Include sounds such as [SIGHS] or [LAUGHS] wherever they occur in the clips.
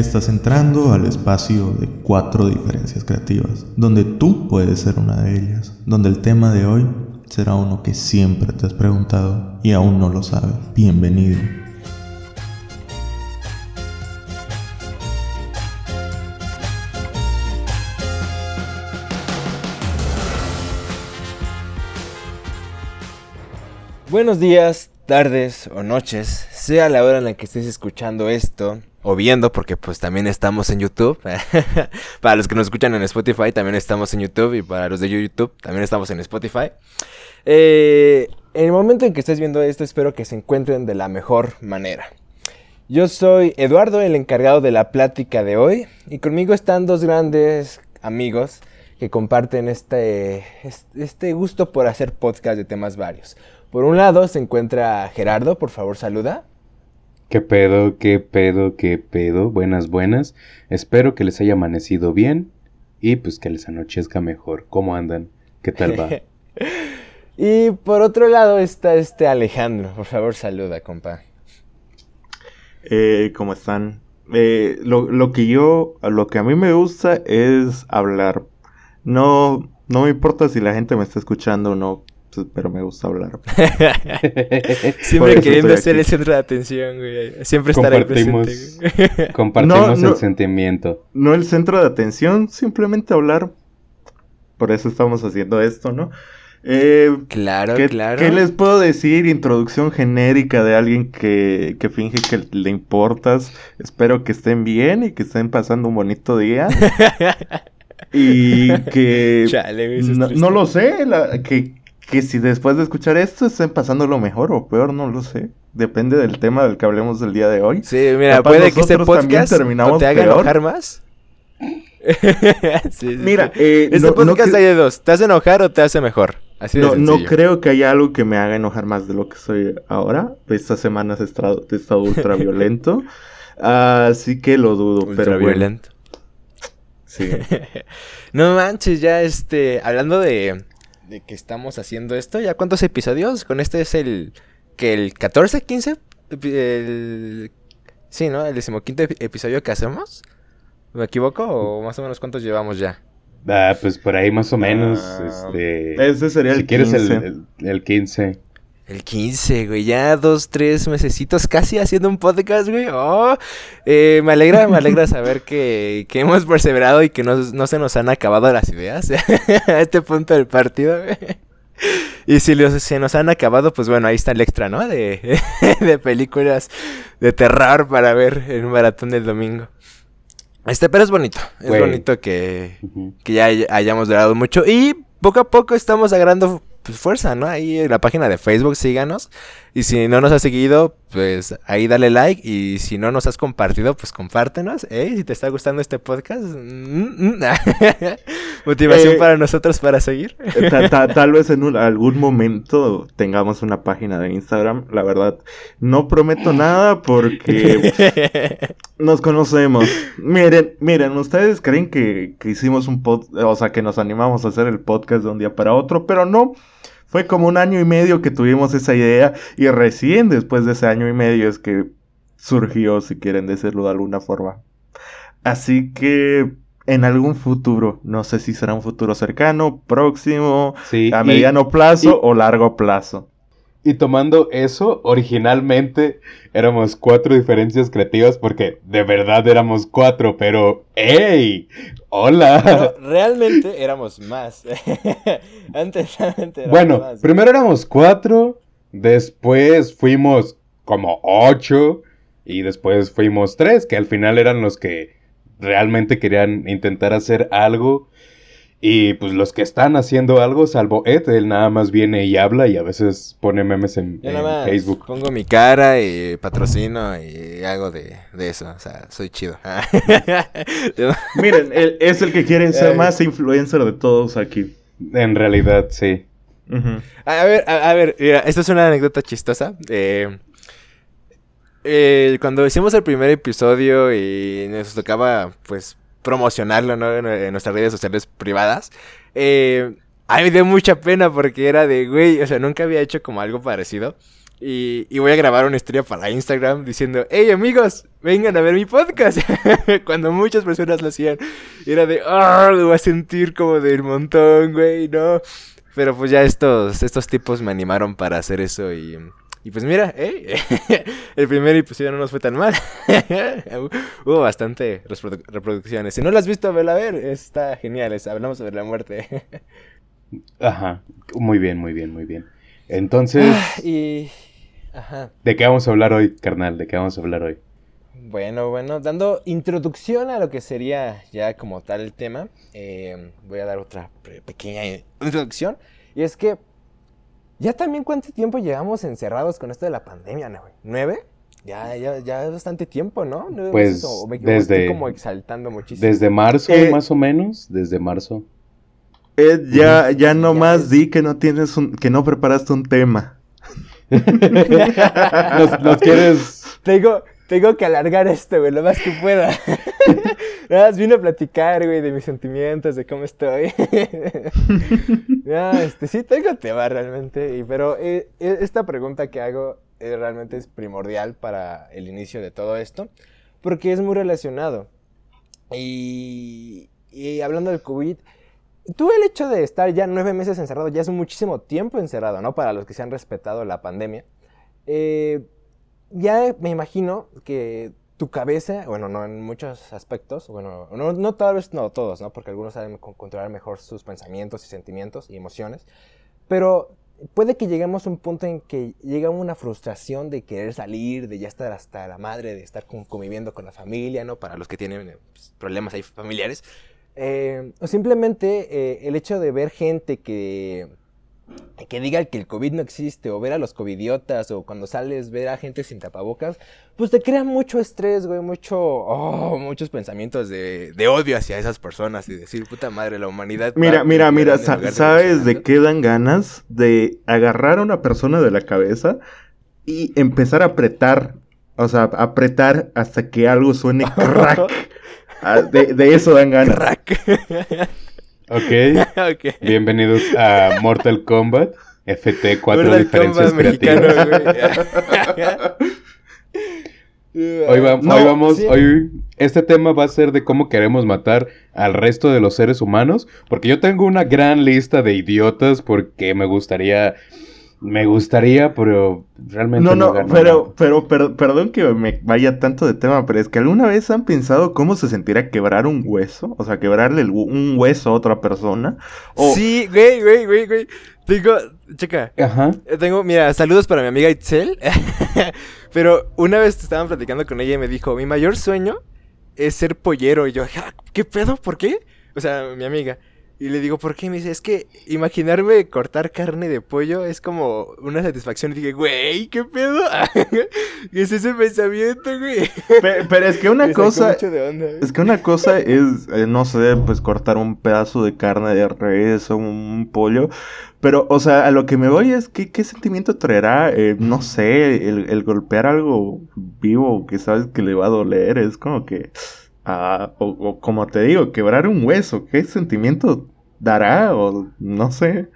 Estás entrando al espacio de cuatro diferencias creativas, donde tú puedes ser una de ellas, donde el tema de hoy será uno que siempre te has preguntado y aún no lo sabes. Bienvenido. Buenos días, tardes o noches, sea la hora en la que estés escuchando esto o viendo, porque pues también estamos en YouTube. [LAUGHS] para los que nos escuchan en Spotify, también estamos en YouTube y para los de YouTube, también estamos en Spotify. Eh, en el momento en que estés viendo esto, espero que se encuentren de la mejor manera. Yo soy Eduardo, el encargado de la plática de hoy, y conmigo están dos grandes amigos que comparten este, este gusto por hacer podcast de temas varios. Por un lado se encuentra Gerardo, por favor saluda. ¿Qué pedo, qué pedo, qué pedo? Buenas, buenas. Espero que les haya amanecido bien y pues que les anochezca mejor. ¿Cómo andan? ¿Qué tal va? [LAUGHS] y por otro lado está este Alejandro. Por favor saluda, compa. Eh, ¿Cómo están? Eh, lo, lo, que yo, lo que a mí me gusta es hablar. No, no me importa si la gente me está escuchando o no. Pues, pero me gusta hablar. [LAUGHS] Siempre queriendo ser el centro de atención, güey. Siempre estar ahí presente. Compartimos el sentimiento. No el centro de atención, simplemente hablar. Por eso estamos haciendo esto, ¿no? Eh, claro, claro. ¿Qué les puedo decir? Introducción genérica de alguien que, que finge que le importas. Espero que estén bien y que estén pasando un bonito día. [LAUGHS] y que... no, no, lo sé, la, que, que si después de escuchar esto estén pasando lo mejor o peor, no lo sé. Depende del tema del que hablemos el día de hoy. Sí, mira, puede que este podcast te haga enojar más. [LAUGHS] sí, Mira, eh, este podcast hay de dos. ¿Te hace enojar o te hace mejor? Así de no, no creo que haya algo que me haga enojar más de lo que soy ahora. Estas semanas he estado, he estado ultra violento. [LAUGHS] Así que lo dudo. Ultra pero violento. Sí. [LAUGHS] no manches, ya este. Hablando de de que estamos haciendo esto. ¿Ya cuántos episodios? Con este es el. que ¿El 14, 15? El, sí, ¿no? El decimoquinto episodio que hacemos. ¿Me equivoco? ¿O más o menos cuántos llevamos ya? Ah, pues por ahí más o menos. Ah, este, ese sería si el quieres el, el, el 15. El 15, güey, ya dos, tres mesecitos casi haciendo un podcast, güey. Oh, eh, me alegra, me alegra [LAUGHS] saber que, que hemos perseverado y que no, no, se nos han acabado las ideas [LAUGHS] a este punto del partido, güey. Y si se nos han acabado, pues bueno, ahí está el extra, ¿no? De, [LAUGHS] de películas de terror para ver en un maratón del domingo. Este, pero es bonito. Es bonito que, que ya hayamos durado mucho. Y poco a poco estamos agarrando pues, fuerza, ¿no? Ahí en la página de Facebook, síganos. Y si no nos has seguido, pues ahí dale like. Y si no nos has compartido, pues compártenos. ¿eh? Si te está gustando este podcast, mm, mm, [LAUGHS] motivación eh, para nosotros para seguir. Eh, [LAUGHS] tal vez en algún momento tengamos una página de Instagram. La verdad, no prometo nada porque [LAUGHS] nos conocemos. Miren, miren, ustedes creen que, que hicimos un podcast, o sea, que nos animamos a hacer el podcast de un día para otro, pero no. Fue como un año y medio que tuvimos esa idea y recién después de ese año y medio es que surgió, si quieren decirlo de alguna forma. Así que en algún futuro, no sé si será un futuro cercano, próximo, a mediano plazo o largo plazo. Y tomando eso, originalmente éramos cuatro diferencias creativas porque de verdad éramos cuatro, pero ¡Ey! ¡Hola! [LAUGHS] realmente éramos más. [LAUGHS] Antes realmente éramos bueno, más. primero éramos cuatro, después fuimos como ocho y después fuimos tres, que al final eran los que realmente querían intentar hacer algo y pues los que están haciendo algo, salvo Ed, él nada más viene y habla y a veces pone memes en, Facebook. Pongo mi cara y patrocino y hago de, eso. O sea, soy chido. [LAUGHS] Miren, él es el que quiere ser más influencer de todos aquí. En realidad, sí. a, ver, a, ver, mira, esto es una anécdota chistosa. Eh, eh, cuando hicimos el primer episodio y nos tocaba, pues, promocionarlo ¿no? en, nuestras redes sociales privadas. Eh, a mí me dio mucha pena porque era de, güey, o sea, nunca había hecho como algo parecido. Y, voy a grabar una historia para Instagram diciendo, hey amigos, vengan a ver mi podcast. [LAUGHS] Cuando muchas personas lo hacían. Era de, ah, lo voy a sentir como del montón, güey, no. Pero pues ya estos, estos tipos me animaron para hacer eso y... Y pues mira, ¿eh? [LAUGHS] el primer episodio no nos fue tan mal. [LAUGHS] Hubo bastante reproducciones. Si no lo has visto, vela a ver. Está genial. hablamos sobre la muerte. [LAUGHS] Ajá. Muy bien, muy bien, muy bien. Entonces... Ah, y... Ajá. ¿De qué vamos a hablar hoy, carnal? ¿De qué vamos a hablar hoy? Bueno, bueno, dando introducción a lo que sería ya como tal el tema, eh, voy a dar otra pequeña introducción. Y es que ya también cuánto tiempo llevamos encerrados con esto de la pandemia, ¿no? ¿Nueve? Ya, ya, ya es bastante tiempo, ¿no? pues desde, como exaltando muchísimo. Desde marzo, eh, más o menos, desde marzo. Ed, ya, ya nomás di que no tienes un, que no preparaste un tema. [LAUGHS] nos, quieres. Tengo, tengo que alargar esto, güey, lo más que pueda. [LAUGHS] Nada más vine a platicar, güey, de mis sentimientos, de cómo estoy. [LAUGHS] ya, este, sí, tengo tema realmente. Y, pero eh, eh, esta pregunta que hago eh, realmente es primordial para el inicio de todo esto. Porque es muy relacionado. Y, y hablando del COVID, tú el hecho de estar ya nueve meses encerrado, ya es muchísimo tiempo encerrado, ¿no? Para los que se han respetado la pandemia. ya me imagino que tu cabeza, bueno, no en muchos aspectos, bueno, no, no tal vez no todos, ¿no? Porque algunos saben controlar mejor sus pensamientos y sentimientos y emociones, pero puede que lleguemos a un punto en que llega una frustración de querer salir, de ya estar hasta la madre, de estar conviviendo con la familia, ¿no? Para los que tienen pues, problemas ahí familiares. Eh, o simplemente eh, el hecho de ver gente que que diga que el COVID no existe, o ver a los covidiotas, o cuando sales ver a gente sin tapabocas, pues te crea mucho estrés, güey, mucho, oh, muchos pensamientos de, odio hacia esas personas y decir, puta madre, la humanidad. Mira, mira, mira, ¿sabes de qué dan ganas? De agarrar a una persona de la cabeza y empezar a apretar, o sea, apretar hasta que algo suene [LAUGHS] crack. Ah, de, de, eso dan ganas. Crack. [LAUGHS] Ok. Bienvenidos a Mortal Kombat FT 4 diferencias creativas. [LAUGHS] hoy, vamos, hoy este tema va a ser de cómo queremos matar al resto de los seres humanos, porque yo tengo una gran lista de idiotas porque me gustaría me gustaría, pero realmente no. No, pero, pero, pero, perdón que me vaya tanto de tema, pero es que alguna vez han pensado cómo se sentirá quebrar un hueso, o sea, quebrarle un hueso a otra persona. Sí, güey, güey, güey, güey. Tengo, checa. Ajá. Eh, tengo, mira, saludos para mi amiga Itzel. [LAUGHS] pero una vez estaban platicando con ella y me dijo, mi mayor sueño es ser pollero. Y yo, ¿qué pedo? ¿Por qué? O sea, mi amiga. Y le digo, ¿por qué? Me dice, es que imaginarme cortar carne de pollo es como una satisfacción. Y dije, güey, ¿qué pedo? ¿Qué [LAUGHS] es ese pensamiento, güey? Pero, es que una [LAUGHS] cosa. es que una cosa es, eh, no sé, pues cortar un pedazo de carne de res o un pollo. Pero, o sea, a lo que me voy es que qué sentimiento traerá, eh, no sé, el, el golpear algo vivo que sabes que le va a doler. Es como que o, como te digo, quebrar un hueso, ¿qué sentimiento dará? O no sé.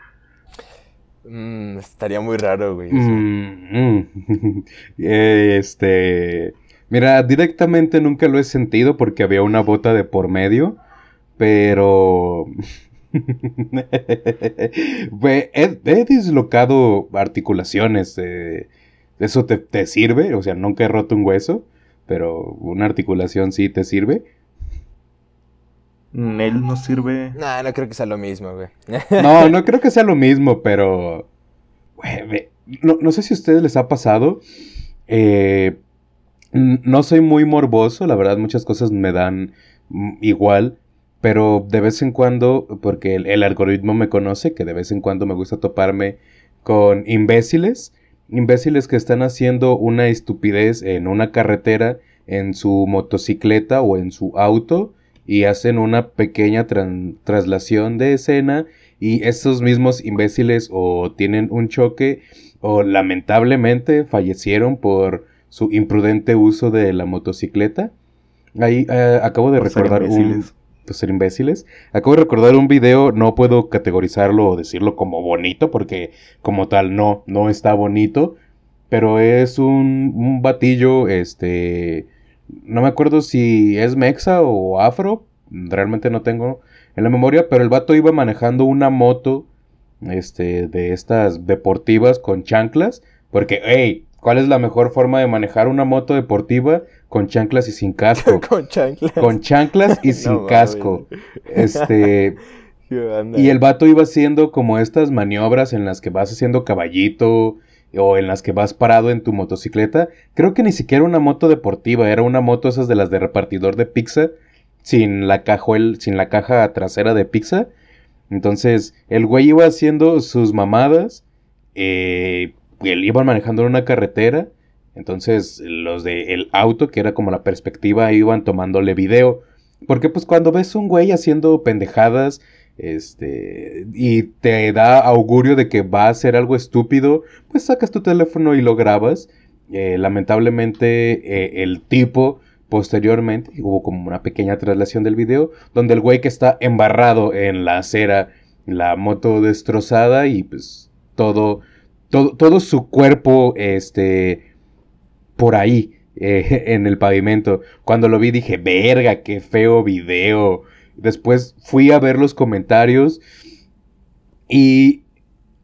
Mm, estaría muy raro, güey. Mm, mm. [LAUGHS] este. Mira, directamente nunca lo he sentido porque había una bota de por medio. Pero. [LAUGHS] he, dislocado articulaciones. ¿Eso te, te, sirve? O sea, nunca he roto un hueso pero una articulación sí te sirve. Él no sirve. No, no creo que sea lo mismo, güey. [LAUGHS] no, no creo que sea lo mismo, pero. no, sé si a ustedes les ha pasado. Eh, no soy muy morboso, la verdad, muchas cosas me dan mm, igual. Pero de vez en cuando, porque el algoritmo me conoce, que de vez en cuando me gusta toparme con imbéciles imbéciles que están haciendo una estupidez en una carretera, en su motocicleta o en su auto y hacen una pequeña traslación de escena y estos mismos imbéciles o tienen un choque o lamentablemente fallecieron por su imprudente uso de la motocicleta. Ahí eh, acabo de recordar un ser imbéciles. Acabo de recordar un video, no puedo categorizarlo o decirlo como bonito, porque como tal no, no está bonito. pero es un, un batillo, este, no me acuerdo si es mexa o afro, realmente no tengo en la memoria, pero el vato iba manejando una moto, este, de estas deportivas con chanclas, porque, hey, ¿cuál es la mejor forma de manejar una moto deportiva? Con chanclas y sin casco. [LAUGHS] Con chanclas. Con chanclas y [LAUGHS] sin No casco. Este, [LAUGHS] y el vato iba haciendo como estas maniobras en las que vas haciendo caballito o en las que vas parado en tu motocicleta. Creo que ni siquiera una moto deportiva, era una moto esas de las de repartidor de pizza, sin la, cajuel, sin la caja trasera de pizza. Entonces, el güey iba haciendo sus mamadas, eh, él manejando en una carretera. Entonces, los del auto, que era como la perspectiva, iban tomándole video. Porque pues cuando ves un güey haciendo pendejadas, este, y te da augurio de que va a hacer algo estúpido, pues sacas tu teléfono y lo grabas. Eh, lamentablemente eh, el tipo posteriormente hubo como una pequeña traslación del video donde el güey que está embarrado en la acera, la moto destrozada y pues todo, todo, todo su cuerpo, este, por ahí, eh, [LAUGHS] en el pavimento. Cuando lo vi dije, verga, qué feo video. Después fui a ver los comentarios y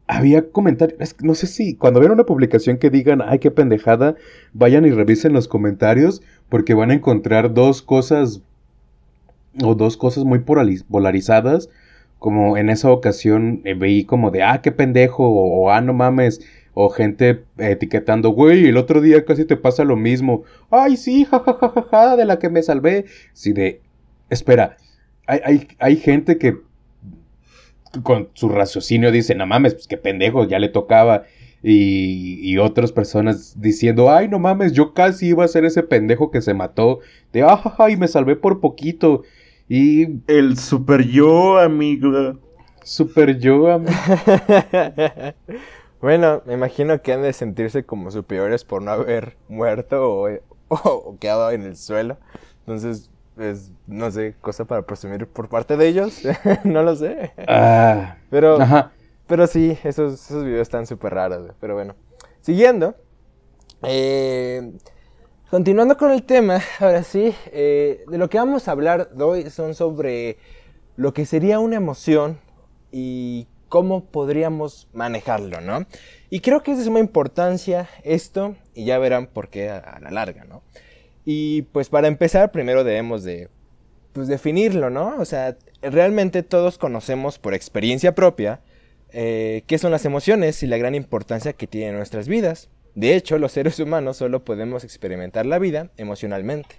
había comentarios, no sé si cuando vean una publicación que digan, ay, qué pendejada, vayan y revisen los comentarios porque van a encontrar dos cosas o dos cosas muy polariz- polarizadas. Como en esa ocasión eh, veí como de, ah, qué pendejo, o, ah, no mames, o gente etiquetando, güey, el otro día casi te pasa lo mismo. Ay, sí, jajajaja, de la que me salvé. Sí, de, espera, hay, hay, hay gente que con su raciocinio dice, no mames, pues qué pendejo, ya le tocaba. Y, y otras personas diciendo, ay, no mames, yo casi iba a ser ese pendejo que se mató. De, ajaja, y me salvé por poquito. Y El super yo, amigo. super yo, am- [LAUGHS] bueno, me imagino que han de sentirse como superiores por no haber muerto o, o- o quedado en el suelo. Entonces, es, no sé, cosa para presumir por parte de ellos. [LAUGHS] no lo sé. Ah, Pero, ajá. pero sí, esos, esos videos están súper raros. güey. Pero bueno, siguiendo. eh, continuando con el tema, ahora sí, eh, de lo que vamos a hablar hoy son sobre lo que sería una emoción y cómo podríamos manejarlo, ¿no? Y creo que es de suma importancia esto, y ya verán por qué a, a la larga, ¿no? Y pues para empezar, primero debemos de pues definirlo, ¿no? O sea, realmente todos conocemos por experiencia propia eh, qué son las emociones y la gran importancia que tienen en nuestras vidas. De hecho, los seres humanos solo podemos experimentar la vida emocionalmente.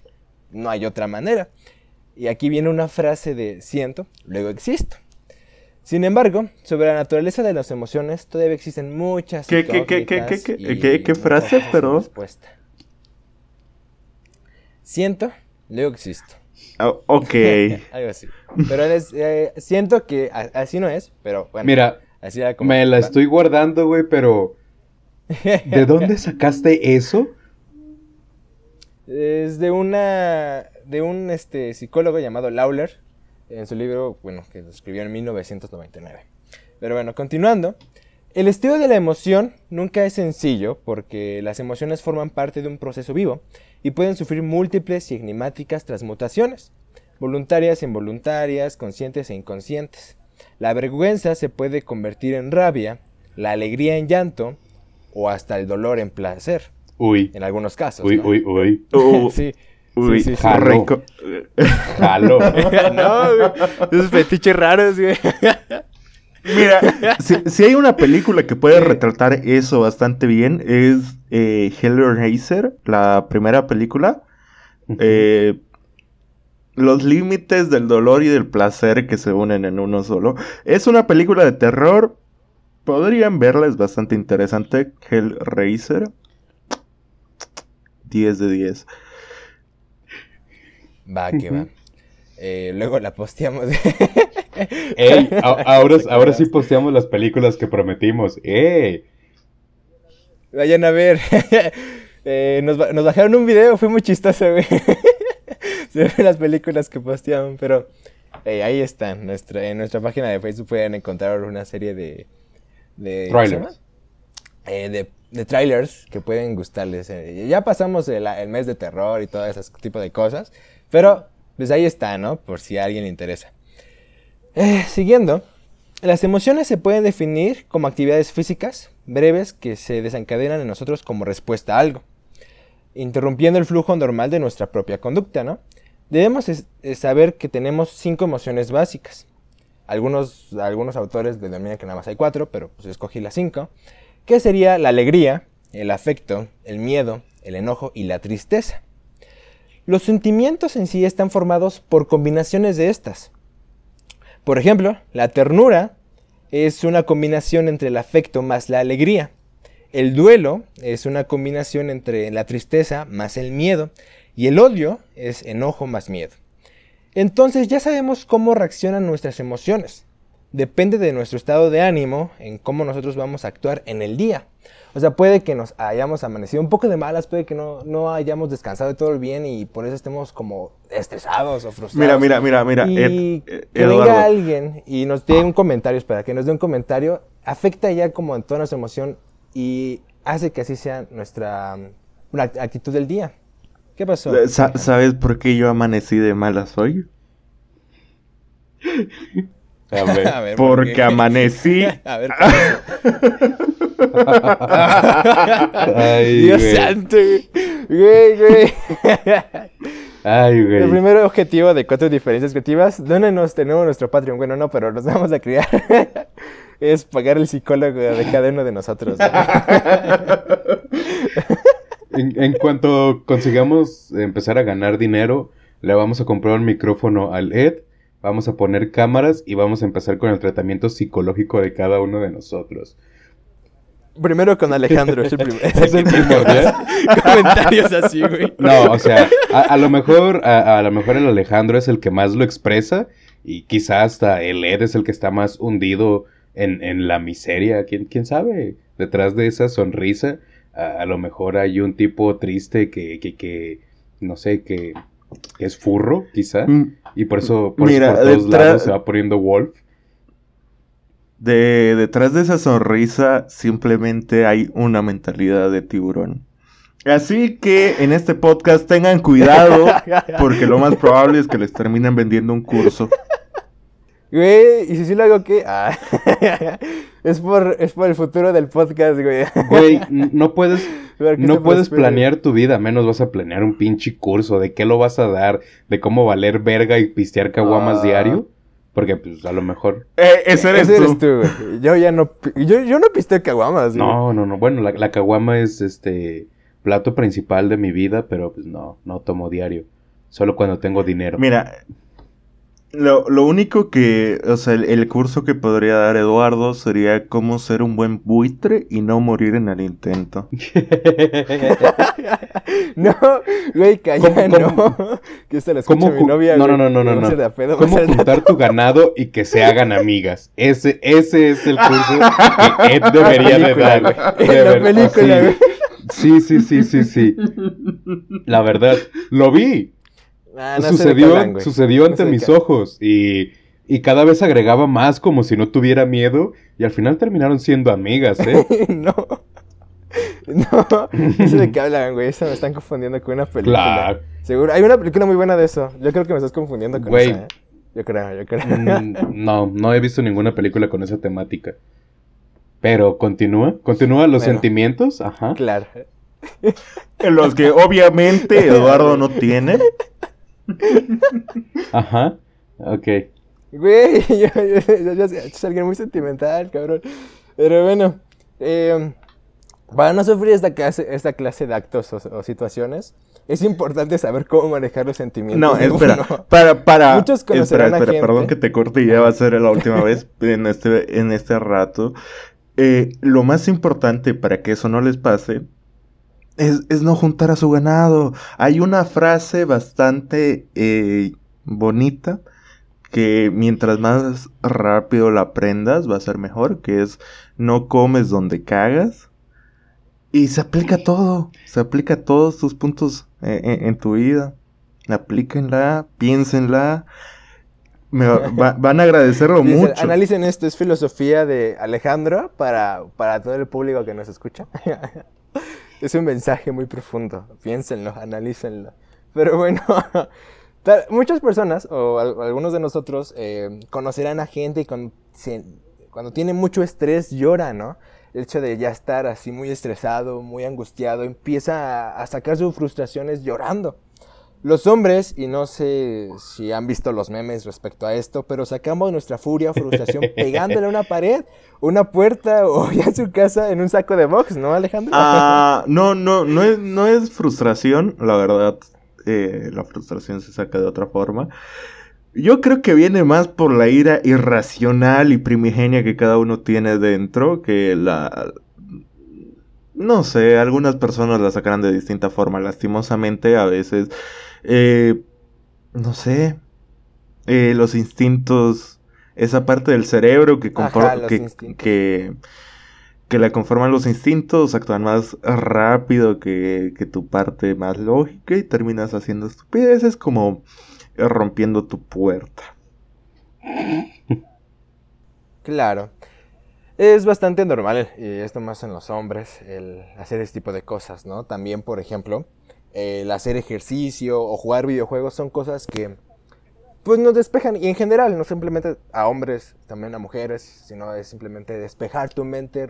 No hay otra manera. Y aquí viene una frase de siento, luego existo. Sin embargo, sobre la naturaleza de las emociones todavía existen muchas ¿Qué, qué, qué, qué, qué, qué, qué, frase, perdón? respuesta. Siento, luego existo. Ah, ok. [LAUGHS] Algo así. Pero es, eh, siento que así no es, pero bueno. Mira, así era como. me la estoy guardando, güey, pero [LAUGHS] ¿de dónde sacaste eso? Es de una. de un este, psicólogo llamado Lawler. En su libro, bueno, que lo escribió en 1999. Pero bueno, continuando. El estudio de la emoción nunca es sencillo porque las emociones forman parte de un proceso vivo y pueden sufrir múltiples y enigmáticas transmutaciones, voluntarias e involuntarias, conscientes e inconscientes. La vergüenza se puede convertir en rabia, la alegría en llanto o hasta el dolor en placer, Uy, en algunos casos. uy, ¿no? uy, uy. [LAUGHS] Uh, sí. uy, sí, sí, sí. jalo. Jalo. [LAUGHS] no, güey. Esos fetiches raros, güey. [LAUGHS] Mira, [LAUGHS] si, si hay una película que puede retratar eso bastante bien, es eh, Hellraiser, la primera película. Eh, los límites del dolor y del placer que se unen en uno solo. Es una película de terror. Podrían verla, es bastante interesante. Hellraiser. 10 de 10. Va, que va. Eh, luego la posteamos. [LAUGHS] Ey, [LAUGHS] ahora, ahora sí posteamos las películas que prometimos. ¡Ey! Vayan a ver. [LAUGHS] Eh, nos, nos bajaron un video, fue muy chistoso, güey. [LAUGHS] Se ven las películas que posteaban, pero eh, ahí están. Nuestra, en nuestra página de Facebook pueden encontrar una serie de. de ¿cómo se Trailers. Eh, de de trailers que pueden gustarles. Eh, Ya pasamos el, el mes de terror y todo ese tipo de cosas, pero pues ahí está, ¿no? Por si a alguien le interesa. Eh, siguiendo, las emociones se pueden definir como actividades físicas breves que se desencadenan en nosotros como respuesta a algo, interrumpiendo el flujo normal de nuestra propia conducta, ¿no? Debemos es saber que tenemos cinco emociones básicas. Algunos, algunos autores denominan que nada más hay cuatro, pero pues escogí las cinco, que sería la alegría, el afecto, el miedo, el enojo y la tristeza. Los sentimientos en sí están formados por combinaciones de estas. Por ejemplo, la ternura es una combinación entre el afecto más la alegría. El duelo es una combinación entre la tristeza más el miedo. Y el odio es enojo más miedo. Entonces ya sabemos cómo reaccionan nuestras emociones. Depende de nuestro estado de ánimo en cómo nosotros vamos a actuar en el día. O sea, puede que nos hayamos amanecido un poco de malas, puede que no, no hayamos descansado de todo el bien y por eso estemos como estresados o frustrados. Mira, mira, mira, mira. Y Ed- que Eduardo. venga alguien y nos dé un comentario, espera, que nos dé un comentario, afecta ya como en toda nuestra emoción y hace que así sea nuestra mm, actitud del día. ¿Qué pasó? Eh, sa- ¿Sabes por qué yo amanecí de malas hoy? [LAUGHS] A ver. A ver, ¿por Porque amanecí. [LAUGHS] A ver, [LAUGHS] Dios güey. santo, güey, güey. Ay, El güey. primer objetivo de cuatro diferencias creativas, ¿dónde tenemos nuestro Patreon? Bueno, no, pero nos vamos a criar. [LAUGHS] es pagar el psicólogo de cada uno de nosotros. ¿no? En, en cuanto consigamos empezar a ganar dinero, le vamos a comprar un micrófono al Ed, vamos a poner cámaras y vamos a empezar con el tratamiento psicológico de cada uno de nosotros. Primero con Alejandro, es el, primer, [LAUGHS] Es el [LAUGHS] primordial. Comentarios así, güey. [LAUGHS] No, o sea, a, a lo mejor, a, a lo mejor el Alejandro es el que más lo expresa y quizá hasta el Ed es el que está más hundido en, en la miseria. ¿Quién, quién sabe? Detrás de esa sonrisa, a, a lo mejor hay un tipo triste que, que, que no sé, que, que es furro, quizá. Mm, Y por eso, por, Mira, por todos lados se va poniendo Wolf. De, detrás de esa sonrisa simplemente hay una mentalidad de tiburón. Así que en este podcast tengan cuidado [LAUGHS] porque lo más probable es que les terminen vendiendo un curso. Güey, ¿y si sí lo hago qué? Ah, es, por, es por el futuro del podcast, güey. Güey, no puedes, [LAUGHS] no puedes planear tu vida, menos vas a planear un pinche curso. ¿De qué lo vas a dar? ¿De cómo valer verga y pistear caguamas Ah. diario? Porque, pues, a lo mejor... Eh, ese eres Ese tú. eres tú, güey. Yo ya no... Yo, yo no pisteo caguamas, güey. No, no, no. Bueno, la, la caguama es, este, plato principal de mi vida, pero, pues, no, no tomo diario. Solo cuando tengo dinero. Mira, lo, lo único que, o sea, el, el curso que podría dar Eduardo sería cómo ser un buen buitre y no morir en el intento. [LAUGHS] No, güey, calla, ¿Cómo- no. Que se lo escucha ¿Cómo mi novia, no, güey. no, no, no, no. hacer de a pedo, ¿Cómo juntar [LAUGHS] tu ganado y que se hagan amigas? Ese, ese es el curso que Ed [LAUGHS] debería de dar. güey. De En la ver- película, güey. Sí, sí, sí, sí, sí. La verdad, lo vi. Ah, [LAUGHS] no sucedió sucedió ante mis qué- ojos y, y cada vez agregaba más como si no tuviera miedo y al final terminaron siendo amigas, ¿eh? [LAUGHS] no. No, sé de qué hablan, güey. Eso me están confundiendo con una película. Claro. Seguro. Hay una película muy buena de eso. Yo creo que me estás confundiendo con Güey. esa. ¿eh? Yo creo, yo creo. Mm, No, no he visto ninguna película con esa temática. Pero continúa, continúa los Bueno. sentimientos, ajá. Claro. En [LAUGHS] los que obviamente Eduardo no tiene. Ajá. Ok. Güey, [LAUGHS] yo, yo, yo- yo soy alguien muy sentimental, cabrón. Pero bueno, eh, para no sufrir esta clase, esta clase de actos o, o situaciones, es importante saber cómo manejar los sentimientos. No, espera, uno. para, para. Muchos espera, espera, gente. perdón que te corte y ya va a ser la última vez en este, en este rato. Eh, lo más importante para que eso no les pase es, es no juntar a su ganado. Hay una frase bastante eh, bonita que mientras más rápido la aprendas va a ser mejor, que es no comes donde cagas. Y se aplica a todo, se aplica a todos tus puntos eh, en, en tu vida. Aplíquenla, piénsenla. me [LAUGHS] van a agradecerlo mucho. Analicen esto, es filosofía de Alejandro para, para todo el público que nos escucha. [LAUGHS] es un mensaje muy profundo, piénsenlo, [LAUGHS] analícenlo. Pero bueno, [LAUGHS] muchas personas o algunos de nosotros eh, conocerán a gente y cuando, cuando tiene mucho estrés llora, ¿no? El hecho de ya estar así muy estresado, muy angustiado, empieza a sacar sus frustraciones llorando. Los hombres, y no sé si han visto los memes respecto a esto, pero sacamos nuestra furia, frustración, [LAUGHS] pegándole a una pared, una puerta o [LAUGHS] ya su casa en un saco de box, ¿no, Alejandro? Ah, no, no, no es, no es frustración, la verdad. Eh, la frustración se saca de otra forma. Yo creo que viene más por la ira irracional y primigenia que cada uno tiene dentro, que la, no sé, algunas personas la sacarán de distinta forma. Lastimosamente, a veces eh, no sé, eh, los instintos, esa parte del cerebro que, que, que, la conforman los instintos, actúan más rápido que, que tu parte más lógica y terminas haciendo estupideces como rompiendo tu puerta. [LAUGHS] Claro. Es bastante normal, y esto más en los hombres, el hacer este tipo de cosas, ¿no? También, por ejemplo, el hacer ejercicio o jugar videojuegos son cosas que pues nos despejan. Y en general no simplemente a hombres, también a mujeres, sino es simplemente despejar tu mente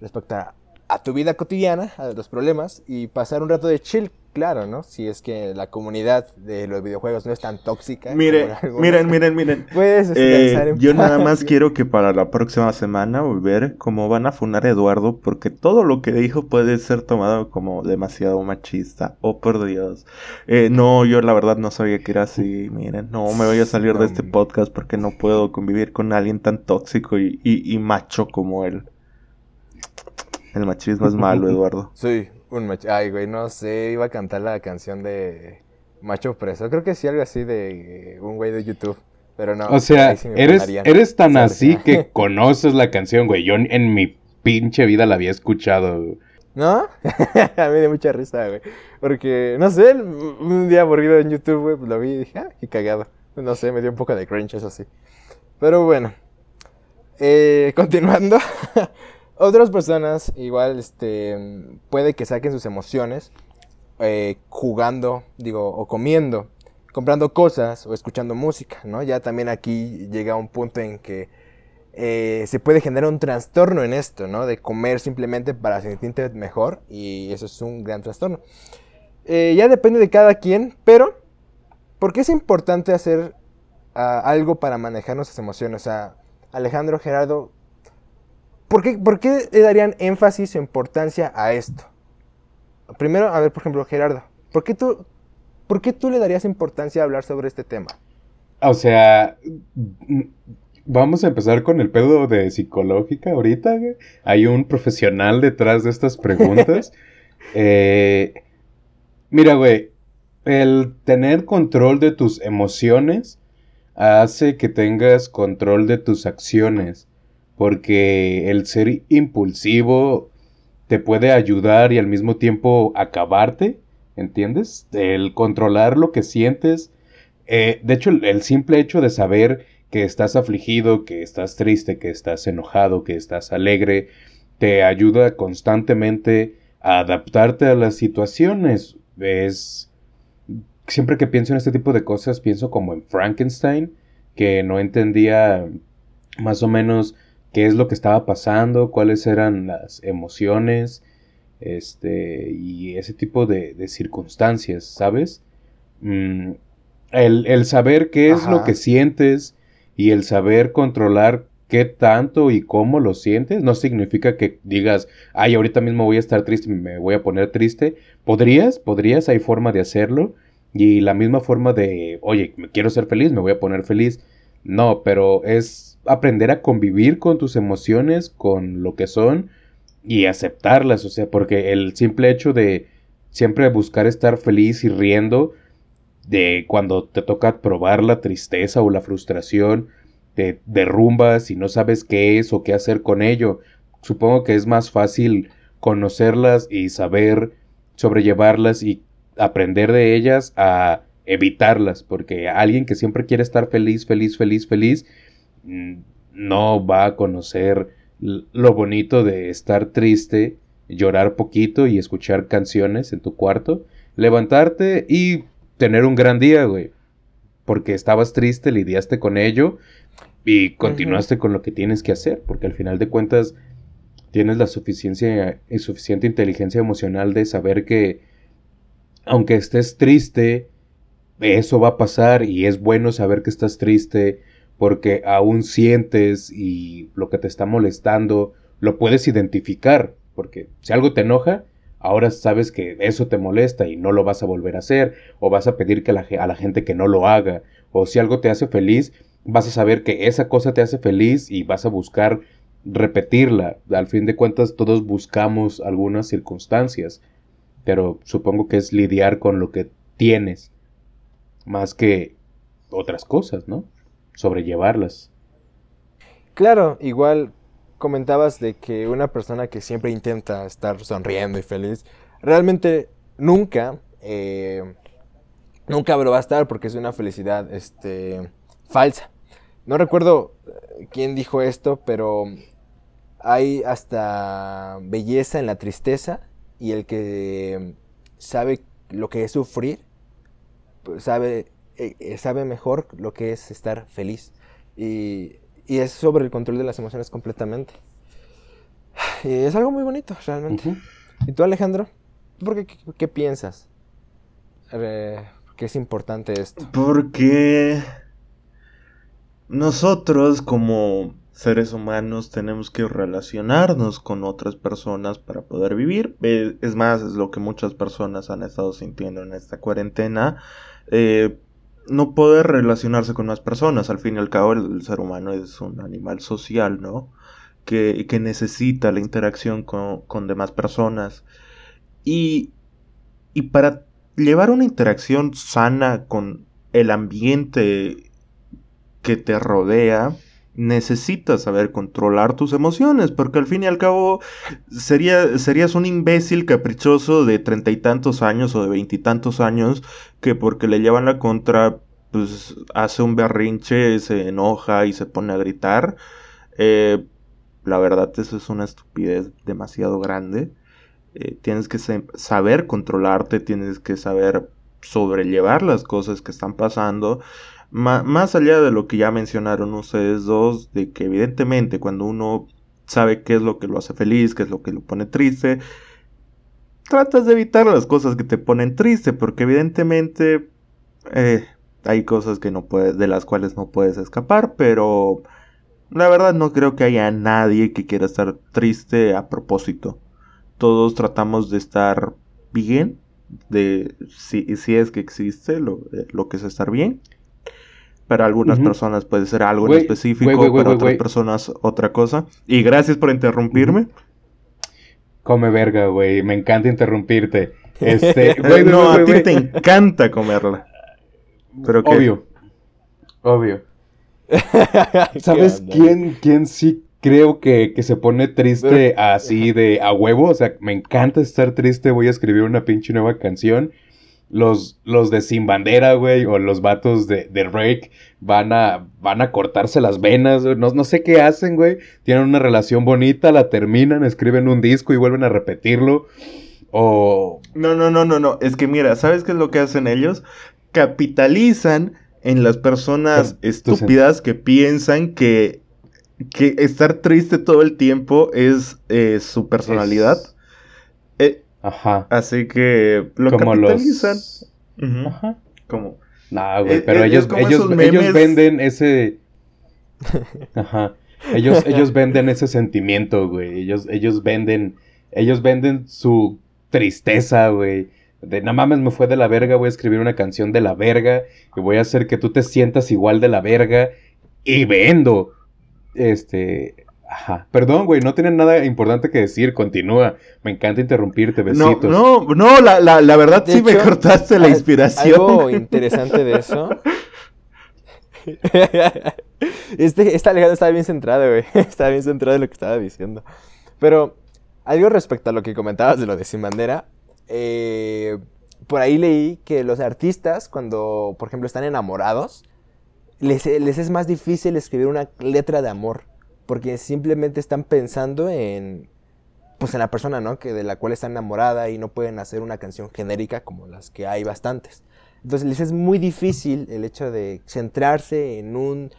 respecto a, a, tu vida cotidiana, a los problemas y pasar un rato de chill claro, ¿no? Si es que la comunidad de los videojuegos no es tan tóxica. Miren, miren, miren, [LAUGHS] miren. Puedes eh, Yo nada más quiero que para la próxima semana ver cómo van a funar a Eduardo, porque todo lo que dijo puede ser tomado como demasiado machista. Oh, por Dios. Eh, no, yo la verdad no sabía que era así. Miren, no me voy a salir de este podcast porque no puedo convivir con alguien tan tóxico y, y macho como él. El machismo es [LAUGHS] malo, Eduardo. Sí, un macho. Ay, güey, no sé. Iba a cantar la canción de Macho Preso. Creo que sí, algo así de un güey de YouTube. Pero no. O sea, eres, eres tan así que [LAUGHS] conoces la canción, güey. Yo en mi pinche vida la había escuchado. ¿No? [LAUGHS] a mí me dio mucha risa, güey. Porque, no sé, un día aburrido en YouTube, güey, pues lo vi y dije, ah, qué cagado. No sé, me dio un poco de cringe, eso sí. Pero bueno. Eh, [LAUGHS] continuando. Otras personas igual este, puede que saquen sus emociones eh, jugando, digo, o comiendo, comprando cosas o escuchando música, ¿no? Ya también aquí llega un punto en que eh, se puede generar un trastorno en esto, ¿no? De comer simplemente para sentirte mejor y eso es un gran trastorno. Eh, ya depende de cada quien, pero ¿por qué es importante hacer ah, algo para manejar nuestras emociones? O sea, Alejandro, Gerardo, ¿Por qué, le darían énfasis o importancia a esto? Primero, a ver, por ejemplo, Gerardo, ¿por qué tú, por qué tú le darías importancia a hablar sobre este tema? O sea, vamos a empezar con el pedo de psicológica ahorita, güey. Hay un profesional detrás de estas preguntas. [LAUGHS] Eh, mira, güey, el tener control de tus emociones hace que tengas control de tus acciones porque el ser impulsivo te puede ayudar y al mismo tiempo acabarte, ¿entiendes? El controlar lo que sientes. Eh, de hecho, el simple hecho de saber que estás afligido, que estás triste, que estás enojado, que estás alegre, te ayuda constantemente a adaptarte a las situaciones. Es siempre que pienso en este tipo de cosas pienso como en Frankenstein, que no entendía más o menos qué es lo que estaba pasando, cuáles eran las emociones, este, y ese tipo de, circunstancias, ¿sabes? Mm, el, saber qué es lo que sientes y el saber controlar qué tanto y cómo lo sientes, no significa que digas, ay, ahorita mismo voy a estar triste, me voy a poner triste. Podrías, podrías, hay forma de hacerlo. Y la misma forma de, oye, quiero ser feliz, me voy a poner feliz. No, pero es aprender a convivir con tus emociones, con lo que son y aceptarlas, o sea, porque el simple hecho de siempre buscar estar feliz y riendo, de cuando te toca probar la tristeza o la frustración, te derrumbas y no sabes qué es o qué hacer con ello. Supongo que es más fácil conocerlas y saber sobrellevarlas y aprender de ellas a evitarlas, porque alguien que siempre quiere estar feliz, feliz, feliz, feliz, no va a conocer lo bonito de estar triste, llorar poquito y escuchar canciones en tu cuarto, levantarte y tener un gran día, güey. Porque estabas triste, lidiaste con ello y continuaste con lo que tienes que hacer, porque al final de cuentas tienes la suficiencia y suficiente inteligencia emocional de saber que aunque estés triste, eso va a pasar y es bueno saber que estás triste porque aún sientes y lo que te está molestando lo puedes identificar, porque si algo te enoja, ahora sabes que eso te molesta y no lo vas a volver a hacer, o vas a pedir que a la gente que no lo haga, o si algo te hace feliz, vas a saber que esa cosa te hace feliz y vas a buscar repetirla. Al fin de cuentas todos buscamos algunas circunstancias, pero supongo que es lidiar con lo que tienes más que otras cosas, ¿no? Sobrellevarlas. Claro, igual comentabas de que una persona que siempre intenta estar sonriendo y feliz, realmente nunca, eh, nunca lo va a estar porque es una felicidad este, falsa. No recuerdo eh, quién dijo esto, pero hay hasta belleza en la tristeza y el que sabe lo que es sufrir, pues sabe eh, eh, sabe mejor lo que es estar feliz. Y, es sobre el control de las emociones completamente. Y es algo muy bonito, realmente. ¿Y tú, Alejandro? ¿Por qué, qué, piensas? Eh, ¿Qué es importante esto? Porque nosotros como seres humanos tenemos que relacionarnos con otras personas para poder vivir. Es más, es lo que muchas personas han estado sintiendo en esta cuarentena. Eh, no poder relacionarse con más personas. Al fin y al cabo, el, ser humano es un animal social, ¿no? Que, que necesita la interacción con, con, demás personas. Y, y para llevar una interacción sana con el ambiente que te rodea, necesitas saber controlar tus emociones, porque al fin y al cabo sería, serías un imbécil caprichoso de treinta y tantos años o de veintitantos años que porque le llevan la contra, pues hace un berrinche, se enoja y se pone a gritar. Eh, la verdad, eso es una estupidez demasiado grande. Eh, tienes que saber controlarte, tienes que saber sobrellevar las cosas que están pasando más allá de lo que ya mencionaron ustedes dos, de que evidentemente cuando uno sabe qué es lo que lo hace feliz, qué es lo que lo pone triste, tratas de evitar las cosas que te ponen triste, porque evidentemente eh, hay cosas que no puedes, de las cuales no puedes escapar, pero la verdad no creo que haya nadie que quiera estar triste a propósito. Todos tratamos de estar bien, de si, si es que existe lo, lo que es estar bien. Para algunas personas puede ser algo en específico, para otras personas otra cosa. Y gracias por interrumpirme. Come verga, güey. Me encanta interrumpirte. Este, [LAUGHS] no, a ti te encanta comerla. Pero Obvio. Obvio. [LAUGHS] ¿Sabes quién, quién sí creo que, que se pone triste así de a huevo? O sea, me encanta estar triste. Voy a escribir una pinche nueva canción los, los de Sin Bandera, güey, o los vatos de, de Rake van a, van a cortarse las venas, No, no sé qué hacen, güey. Tienen una relación bonita, la terminan, escriben un disco y vuelven a repetirlo. O... No, no, no, no, no. Es que mira, ¿sabes qué es lo que hacen ellos? Capitalizan en las personas estúpidas que piensan que, que estar triste todo el tiempo es eh, su personalidad. Ajá. Así que lo como capitalizan. Ajá. Como. No, güey, eh, pero eh, ellos, ellos, ellos venden ese. [LAUGHS] Ajá. Ellos, ellos [LAUGHS] venden ese sentimiento, güey. Ellos, ellos venden. Ellos venden su tristeza, güey. De no mames, me fue de la verga, voy a escribir una canción de la verga. Y voy a hacer que tú te sientas igual de la verga. Y vendo. Este. Ajá. Perdón, güey, no tienen nada importante que decir. Continúa. Me encanta interrumpirte, besitos. No, no, no la, la, la verdad sí me cortaste la inspiración. Algo interesante de eso. [LAUGHS] este, esta Alejandro estaba bien centrado, güey. [LAUGHS] Estaba bien centrado en lo que estaba diciendo. Pero, algo respecto a lo que comentabas de lo de Sin Bandera. Eh, por ahí leí que los artistas, cuando, por ejemplo, están enamorados, les, les es más difícil escribir una letra de amor. Porque simplemente están pensando en, pues en la persona, ¿no? Que de la cual están enamorada y no pueden hacer una canción genérica como las que hay bastantes. Entonces les es muy difícil el hecho de centrarse en un,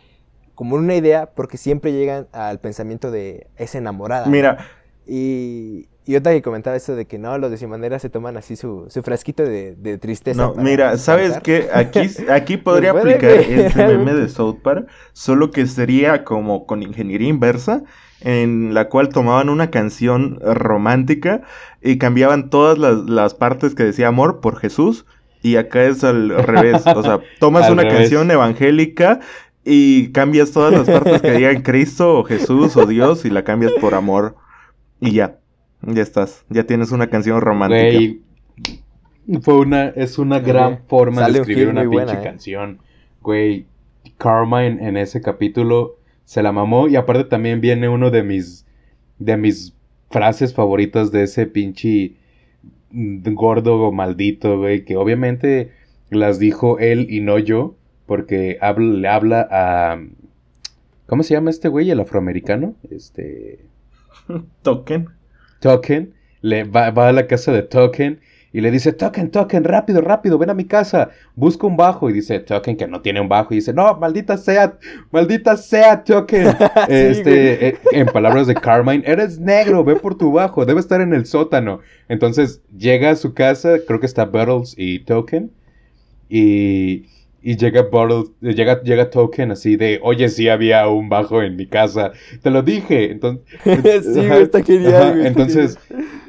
como en una idea, porque siempre llegan al pensamiento de esa enamorada. Mira. Y, y otra que comentaba eso de que no, los de manera se toman así su, su frasquito de, de tristeza. No, mira, ¿sabes qué? Aquí, [LAUGHS] aquí podría aplicar el meme de South Park, solo que sería como con ingeniería inversa, en la cual tomaban una canción romántica y cambiaban todas las, las partes que decía amor por Jesús. Y acá es al [LAUGHS] revés. O sea, tomas una canción evangélica y cambias todas las partes que digan Cristo o Jesús o Dios y la cambias por amor. Y ya. Ya estás. Ya tienes una canción romántica. fue una, es una gran forma de escribir una pinche ¿eh? canción. Güey, Karma en, ese capítulo se la mamó. Y aparte también viene uno de mis, de mis frases favoritas de ese pinche gordo maldito, güey. Que obviamente las dijo él y no yo. Porque habla, le habla a... ¿Cómo se llama este güey? El afroamericano. Este... [LAUGHS] Token. Token le va, a la casa de Token y le dice, Token, Token, rápido, rápido, ven a mi casa, busca un bajo. Y dice Token que no tiene un bajo y dice, no, maldita sea, maldita sea Token. [LAUGHS] este, eh, en palabras de Carmine, eres negro, ve por tu bajo, debe estar en el sótano. Entonces llega a su casa, creo que está Battles y Token. Y y llega llega, llega Token así de, oye, sí había un bajo en mi casa. Te lo dije. [LAUGHS] Entonces, sí, está genial. entonces,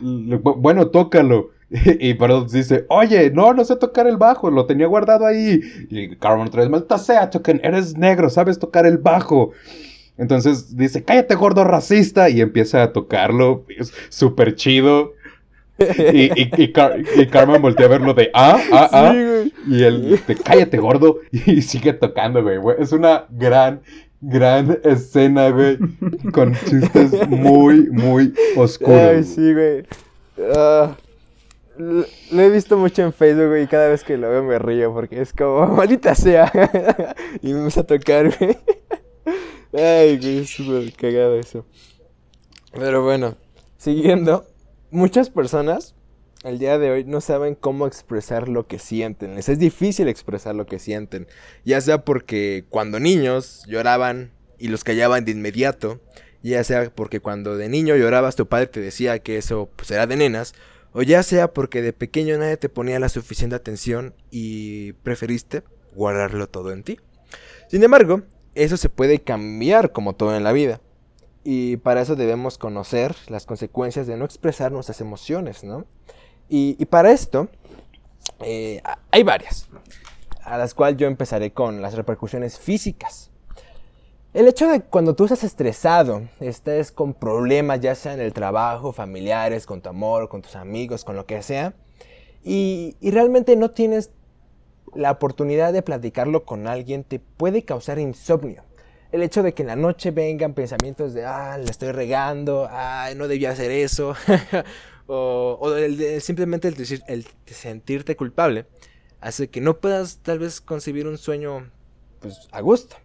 bueno, tócalo. [LAUGHS] Y Battles dice, oye, no, no sé tocar el bajo, lo tenía guardado ahí. Y Carmen otra vez, malta sea, Token, eres negro, sabes tocar el bajo. Entonces dice, cállate gordo racista. Y empieza a tocarlo, es súper chido. Y, y, Carmen voltea a verlo de ah, ah, ah. y él de cállate, gordo. Y sigue tocando, güey. Es una gran, gran escena, güey. Con chistes muy, muy oscuros. Ay, sí, güey. Ah, lo he visto mucho en Facebook, güey. Y cada vez que lo veo me río porque es como, [LAUGHS] maldita sea. [LAUGHS] y me empieza a tocar, güey. Ay, güey, es súper cagado eso. Pero bueno, siguiendo muchas personas el día de hoy no saben cómo expresar lo que sienten. Les es difícil expresar lo que sienten. Ya sea porque cuando niños lloraban y los callaban de inmediato. Ya sea porque cuando de niño llorabas tu padre te decía que eso pues, era de nenas. O ya sea porque de pequeño nadie te ponía la suficiente atención y preferiste guardarlo todo en ti. Sin embargo, eso se puede cambiar como todo en la vida. Y para eso debemos conocer las consecuencias de no expresar nuestras emociones, ¿no? Y, para esto eh, hay varias, a las cuales yo empezaré con las repercusiones físicas. El hecho de cuando tú estás estresado, estés con problemas, ya sea en el trabajo, familiares, con tu amor, con tus amigos, con lo que sea, y, y realmente no tienes la oportunidad de platicarlo con alguien, te puede causar insomnio el hecho de que en la noche vengan pensamientos de, ah, le estoy regando, ah, no debía hacer eso, [LAUGHS] o, simplemente el, el, sentirte culpable, hace que no puedas tal vez concebir un sueño pues, a gusto.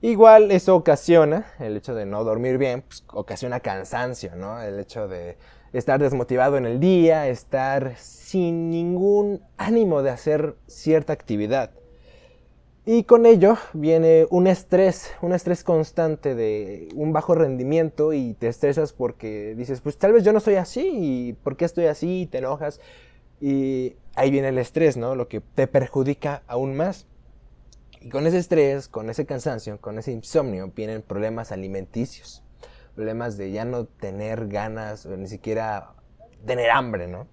Igual eso ocasiona, el hecho de no dormir bien, pues, ocasiona cansancio, ¿no? El hecho de estar desmotivado en el día, estar sin ningún ánimo de hacer cierta actividad. Y con ello viene un estrés, un estrés constante de un bajo rendimiento y te estresas porque dices, pues tal vez yo no soy así y ¿por qué estoy así? Y te enojas. Y ahí viene el estrés, ¿no? Lo que te perjudica aún más. Y con ese estrés, con ese cansancio, con ese insomnio, vienen problemas alimenticios. Problemas de ya no tener ganas ni siquiera tener hambre, ¿no?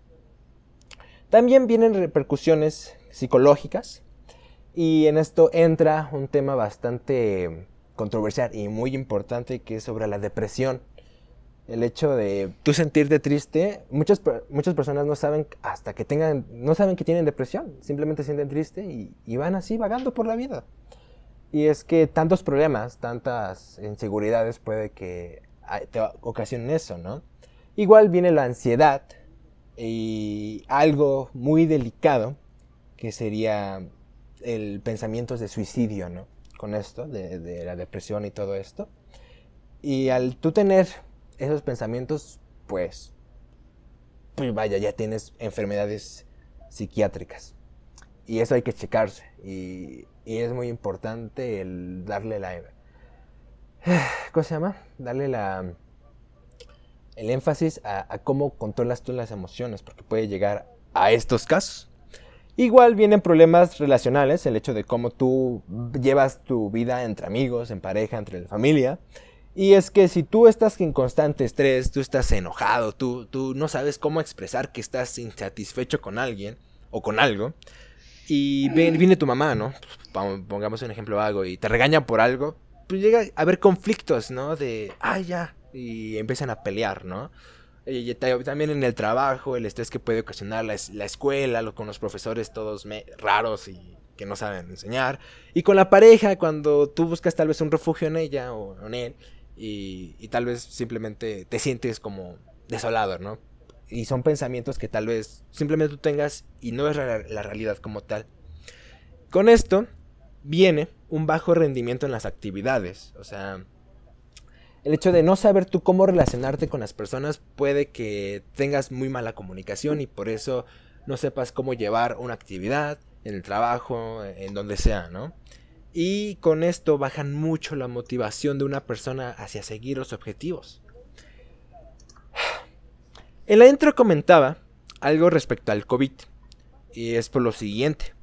También vienen repercusiones psicológicas y en esto entra un tema bastante controversial y muy importante que es sobre la depresión. El hecho de tú sentirte triste, muchas, muchas personas no saben hasta que tengan, no saben que tienen depresión, simplemente sienten triste y, y van así vagando por la vida. Y es que tantos problemas, tantas inseguridades puede que te ocasionen eso, ¿no? Igual viene la ansiedad, Y algo muy delicado, que sería el pensamiento de suicidio, ¿no? Con esto, de, de la depresión y todo esto. Y al tú tener esos pensamientos, pues, pues vaya, ya tienes enfermedades psiquiátricas. Y eso hay que checarse. Y, y es muy importante el darle la... [SIGHS] ¿Cómo se llama? Darle la... El énfasis a, a cómo controlas tú las emociones, porque puede llegar a estos casos. Igual vienen problemas relacionales, el hecho de cómo tú llevas tu vida entre amigos, en pareja, entre la familia. Y es que si tú estás en constante estrés, tú estás enojado, tú, tú no sabes cómo expresar que estás insatisfecho con alguien o con algo, y viene tu mamá, ¿no? Pongamos un ejemplo vago, y te regaña por algo, pues llega a haber conflictos, ¿no? De, ah, ya, y empiezan a pelear, ¿no? Y también en el trabajo, el estrés que puede ocasionar la, escuela, con los profesores todos raros y que no saben enseñar. Y con la pareja, cuando tú buscas tal vez un refugio en ella o en él, y, tal vez simplemente te sientes como desolado, ¿no? Y son pensamientos que tal vez simplemente tú tengas y no es la, la realidad como tal. Con esto viene un bajo rendimiento en las actividades, o sea, el hecho de no saber tú cómo relacionarte con las personas puede que tengas muy mala comunicación y por eso no sepas cómo llevar una actividad en el trabajo, en donde sea, ¿no? Y con esto bajan mucho la motivación de una persona hacia seguir los objetivos. [SIGHS] En la intro comentaba algo respecto al COVID. Y es por lo siguiente.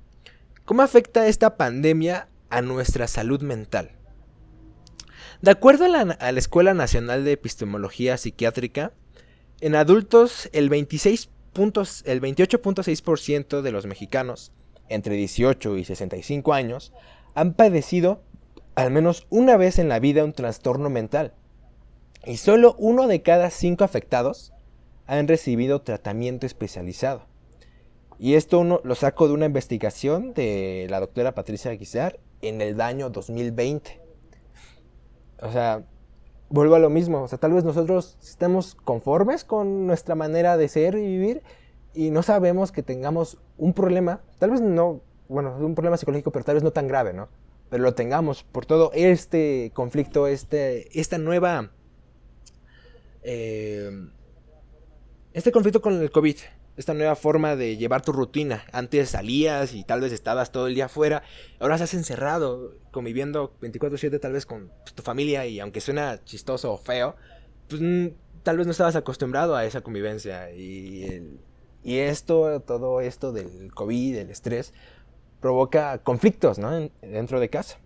¿Cómo afecta esta pandemia a nuestra salud mental? De acuerdo a la, Escuela Nacional de Epistemología Psiquiátrica, en adultos el, 26 el 28.6% de los mexicanos entre 18 y 65 años han padecido al menos una vez en la vida un trastorno mental. Y solo uno de cada cinco afectados han recibido tratamiento especializado. Y esto uno, lo saco de una investigación de la doctora Patricia Guizar en el año 2020. O sea, vuelvo a lo mismo. O sea, tal vez nosotros estemos conformes con nuestra manera de ser y vivir y no sabemos que tengamos un problema. Tal vez no bueno, un problema psicológico, pero tal vez no tan grave, ¿no? Pero lo tengamos por todo este conflicto, este, esta nueva... Eh, este conflicto con el COVID, esta nueva forma de llevar tu rutina. Antes salías y tal vez estabas todo el día afuera, ahora estás encerrado, conviviendo 24/7 tal vez con pues, tu familia y aunque suena chistoso o feo, pues mm, tal vez no estabas acostumbrado a esa convivencia y, y esto, todo esto del COVID, del estrés, provoca conflictos ¿no? dentro de casa.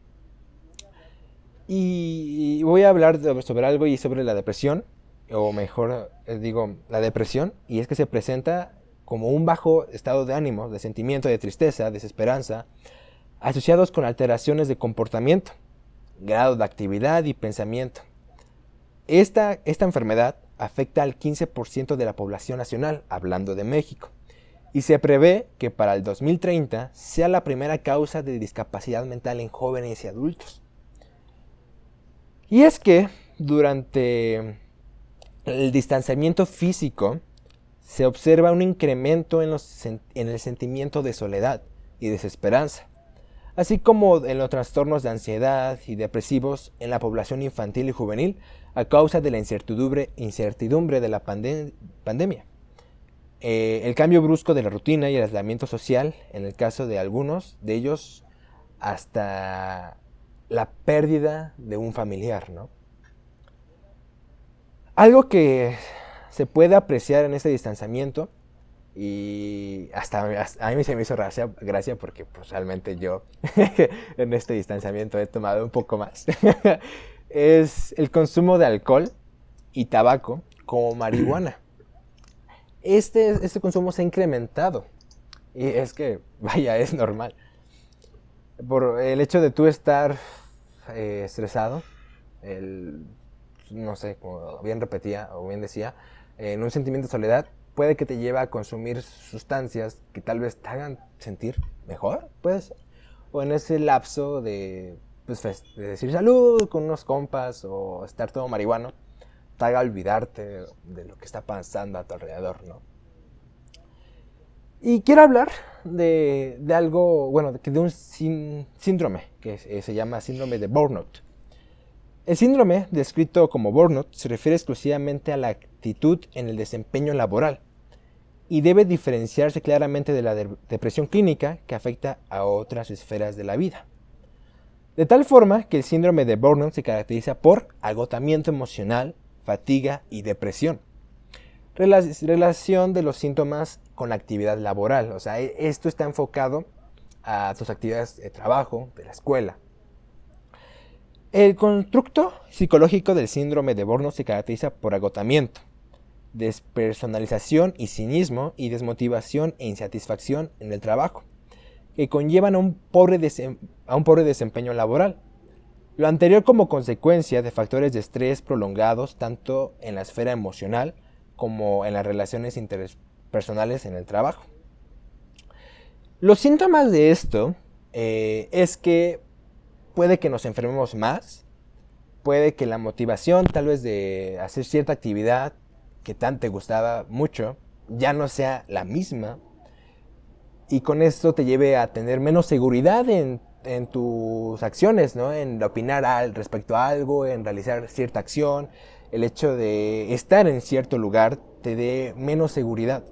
Y voy a hablar sobre algo y sobre la depresión, o mejor eh, digo, la depresión, y es que se presenta como un bajo estado de ánimo, de sentimiento de tristeza, desesperanza, asociados con alteraciones de comportamiento, grado de actividad y pensamiento. Esta, esta enfermedad afecta al 15% de la población nacional, hablando de México y se prevé que para el 2030 sea la primera causa de discapacidad mental en jóvenes y adultos. Y es que durante el distanciamiento físico se observa un incremento en, en, el sentimiento de soledad y desesperanza, así como en los trastornos de ansiedad y depresivos en la población infantil y juvenil a causa de la incertidumbre, incertidumbre de la pandemia. Eh, el cambio brusco de la rutina y el aislamiento social, en el caso de algunos de ellos, hasta la pérdida de un familiar, ¿no? Algo que se puede apreciar en este distanciamiento, y hasta, a mí se me hizo gracia, gracia porque pues, realmente yo [LAUGHS] en este distanciamiento he tomado un poco más, [LAUGHS] es el consumo de alcohol y tabaco como marihuana este, este consumo se ha incrementado. Y es que, [LAUGHS] vaya, es normal. Por el hecho de tú estar eh, estresado, el, no sé, como bien repetía o bien decía, en un sentimiento de soledad, puede que te lleve a consumir sustancias que tal vez te hagan sentir mejor, pues. O en ese lapso de, pues, de decir salud con unos compas o estar todo marihuano te haga olvidarte de lo que está pasando a tu alrededor, ¿no? Y quiero hablar de, algo, bueno, de, un síndrome que se llama síndrome de burnout. El síndrome, descrito como burnout, se refiere exclusivamente a la actitud en el desempeño laboral y debe diferenciarse claramente de la depresión clínica que afecta a otras esferas de la vida. De tal forma que el síndrome de burnout se caracteriza por agotamiento emocional, fatiga y depresión. Relación de los síntomas con la actividad laboral, o sea, e-, esto está enfocado a tus actividades de trabajo, de la escuela, el constructo psicológico del síndrome de Borno se caracteriza por agotamiento, despersonalización y cinismo y desmotivación e insatisfacción en el trabajo, que conllevan a un pobre, desempeño laboral. Lo anterior como consecuencia de factores de estrés prolongados tanto en la esfera emocional como en las relaciones interpersonales en el trabajo. Los síntomas de esto eh, es que puede que nos enfermemos más, puede que la motivación tal vez de hacer cierta actividad que tan te gustaba mucho ya no sea la misma y con esto te lleve a tener menos seguridad en, tus acciones, ¿no? En opinar al respecto a algo, en realizar cierta acción, el hecho de estar en cierto lugar te dé menos seguridad.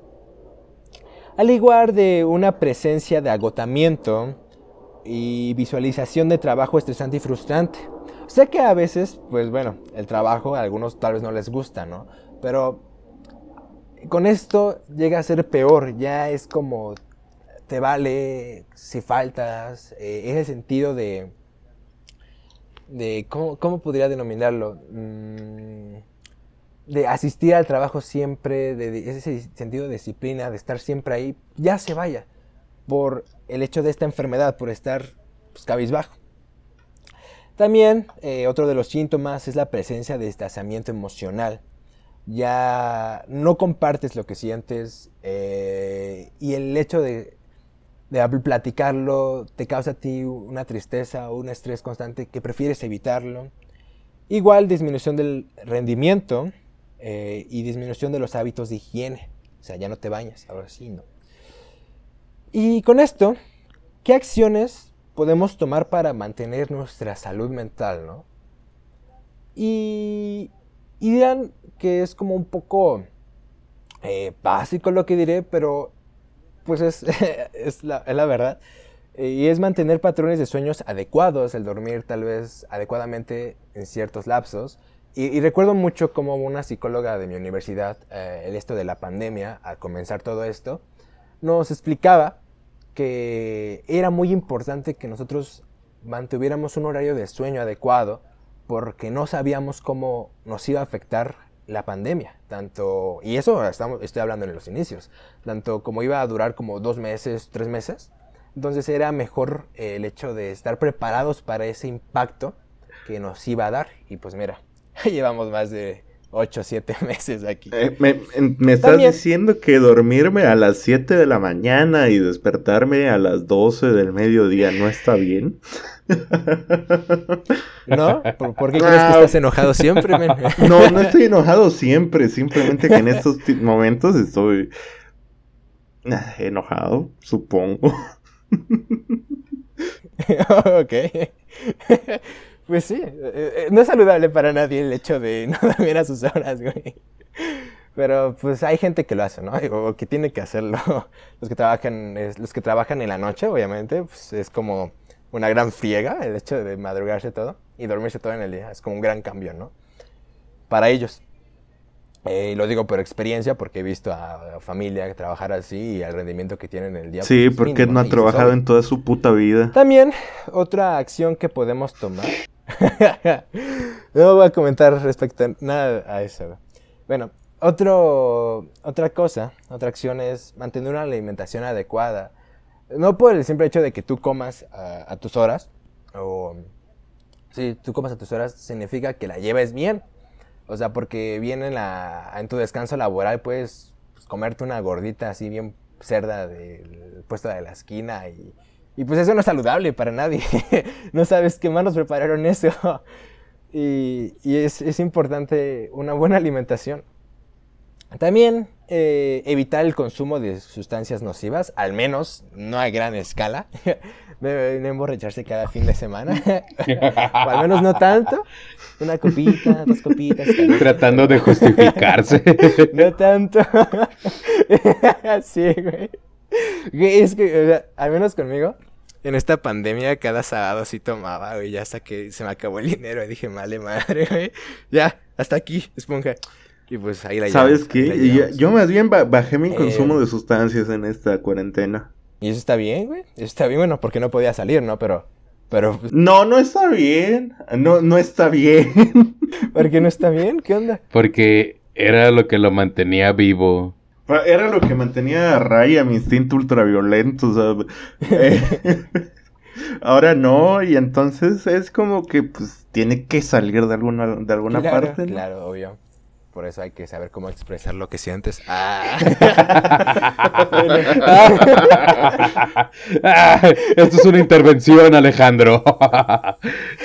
Al igual de una presencia de agotamiento, y visualización de trabajo estresante y frustrante. Sé que a veces, pues bueno, el trabajo a algunos tal vez no les gusta, ¿no? Pero con esto llega a ser peor, ya es como te vale si faltas, eh, ese sentido de, de ¿cómo, ¿cómo, podría denominarlo? Mm, de asistir al trabajo siempre, de, ese sentido de disciplina, de estar siempre ahí, ya se vaya por el hecho de esta enfermedad, por estar pues, cabizbajo. También eh, otro de los síntomas es la presencia de distanciamiento emocional. Ya no compartes lo que sientes eh, y el hecho de, de platicarlo te causa a ti una tristeza o un estrés constante que prefieres evitarlo. Igual disminución del rendimiento eh, y disminución de los hábitos de higiene. O sea, ya no te bañas, ahora sí, ¿no? Y con esto, ¿qué acciones podemos tomar para mantener nuestra salud mental, no? Y, dirán que es como un poco eh, básico lo que diré, pero pues es, [LAUGHS] es, la, verdad. Eh, y es mantener patrones de sueños adecuados, el dormir tal vez adecuadamente en ciertos lapsos. Y, recuerdo mucho como una psicóloga de mi universidad, eh, el esto de la pandemia, al comenzar todo esto, nos explicaba que era muy importante que nosotros mantuviéramos un horario de sueño adecuado porque no sabíamos cómo nos iba a afectar la pandemia, tanto, y eso estamos, estoy hablando en los inicios, tanto como iba a durar como dos meses, tres meses, entonces era mejor el hecho de estar preparados para ese impacto que nos iba a dar, y pues mira, [LAUGHS] llevamos más de 8 o 7 meses aquí. Eh, me, estás diciendo que dormirme a las 7 de la mañana y despertarme a las 12 del mediodía no está bien. [LAUGHS] ¿No? ¿Por, qué crees que ah, estás enojado siempre, [LAUGHS] No, no estoy enojado siempre, simplemente que en estos momentos estoy ah, enojado, supongo. [LAUGHS] ok. Pues sí, eh, eh, no es saludable para nadie el hecho de [LAUGHS] no dormir a sus horas, güey. Pero pues hay gente que lo hace, ¿no? O que tiene que hacerlo. [LAUGHS] Los que trabajan, los que trabajan en la noche, obviamente, pues es como una gran friega el hecho de madrugarse todo y dormirse todo en el día. Es como un gran cambio, ¿no? Para ellos. Eh, y lo digo por experiencia porque he visto a, familia trabajar así y al rendimiento que tienen el día. Sí, pues, porque no ha trabajado en toda su puta vida. También otra acción que podemos tomar [LAUGHS] no voy a comentar respecto a nada a eso. Bueno, otra cosa, otra acción es mantener una alimentación adecuada. No por el simple hecho de que tú comas a, tus horas, o si tú comas a tus horas, significa que la lleves bien. O sea, porque viene en, en tu descanso laboral, puedes pues, comerte una gordita así bien cerda del puesto de la esquina y y pues eso no es saludable para nadie. [LAUGHS] no sabes qué manos prepararon eso. [LAUGHS] y, es, importante una buena alimentación. También eh, evitar el consumo de sustancias nocivas, al menos no a gran escala. [LAUGHS] Deben emborracharse cada fin de semana. o al menos no tanto. Una copita, dos copitas. Tratando de justificarse. no tanto. sí, güey. Es que, al menos conmigo, en esta pandemia cada sábado sí tomaba, güey, ya hasta que se me acabó el dinero y dije, vale madre, güey. Ya, hasta aquí, esponja. Y pues ahí la ¿Sabes qué? yo más bien bajé mi consumo eh, de sustancias en esta cuarentena. Y eso está bien, güey. Eso está bien, bueno, porque no podía salir, ¿no? Pero, pero... Pues no, no está bien. No, no está bien. [LAUGHS] ¿Por qué no está bien? ¿Qué onda? Porque era lo que lo mantenía vivo. Era lo que mantenía a raya mi instinto ultraviolento, o sea, eh, [LAUGHS] ahora no, y entonces es como que pues tiene que salir de alguna, de alguna parte. Claro, obvio. Por eso hay que saber cómo expresar lo que sientes. [LAUGHS] Ah. [LAUGHS] Esto es una intervención, Alejandro.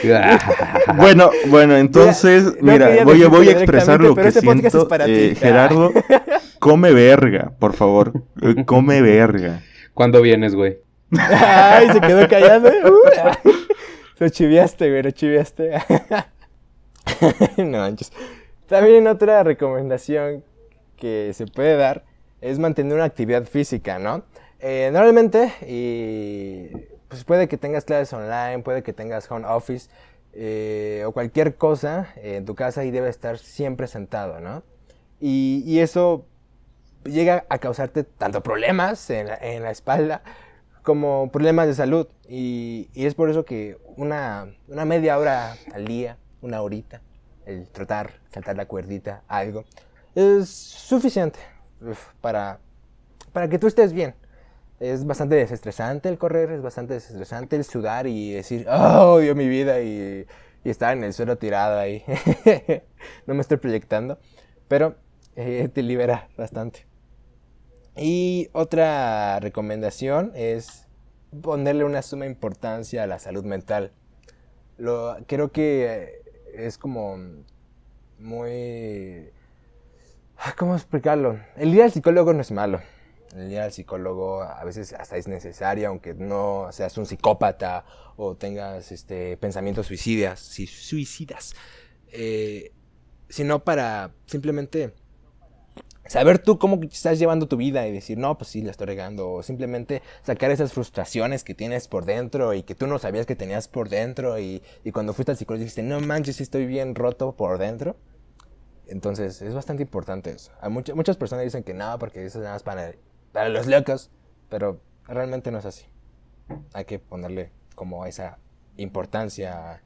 [LAUGHS] bueno, bueno, entonces, mira, voy, voy, a expresar lo que este siento. Eh, Gerardo, come verga, por favor. Eh, come verga. ¿Cuándo vienes, güey? Ay, se quedó callado. Uh, lo chiviaste, güey, lo chiviaste. no manches. También otra recomendación que se puede dar es mantener una actividad física, ¿no? Eh, normalmente, y, pues puede que tengas clases online, puede que tengas home office eh, o cualquier cosa en tu casa y debe estar siempre sentado, ¿no? Y, eso llega a causarte tanto problemas en la, espalda como problemas de salud. Y, es por eso que una, una media hora al día, una horita, el trotar, saltar la cuerdita, algo, es suficiente para, para que tú estés bien. Es bastante desestresante el correr, es bastante desestresante el sudar y decir, oh, Dios mi vida, y, y, estar en el suelo tirado ahí. [LAUGHS] no me estoy proyectando, pero eh, te libera bastante. Y otra recomendación es ponerle una suma importancia a la salud mental. Lo, creo que es como muy... Ah, ¿Cómo explicarlo? El ir al psicólogo no es malo. El ir al psicólogo a veces hasta es necesario, aunque no seas un psicópata o tengas este, pensamientos suicidas, suicidas. Eh, sino para simplemente saber tú cómo estás llevando tu vida y decir, no, pues sí, la estoy regando. O simplemente sacar esas frustraciones que tienes por dentro y que tú no sabías que tenías por dentro. Y, cuando fuiste al psicólogo dijiste, no manches, estoy bien roto por dentro. Entonces, es bastante importante eso. Hay muchas personas dicen que no, porque eso es nada más para, para los locos. Pero realmente no es así. Hay que ponerle como esa importancia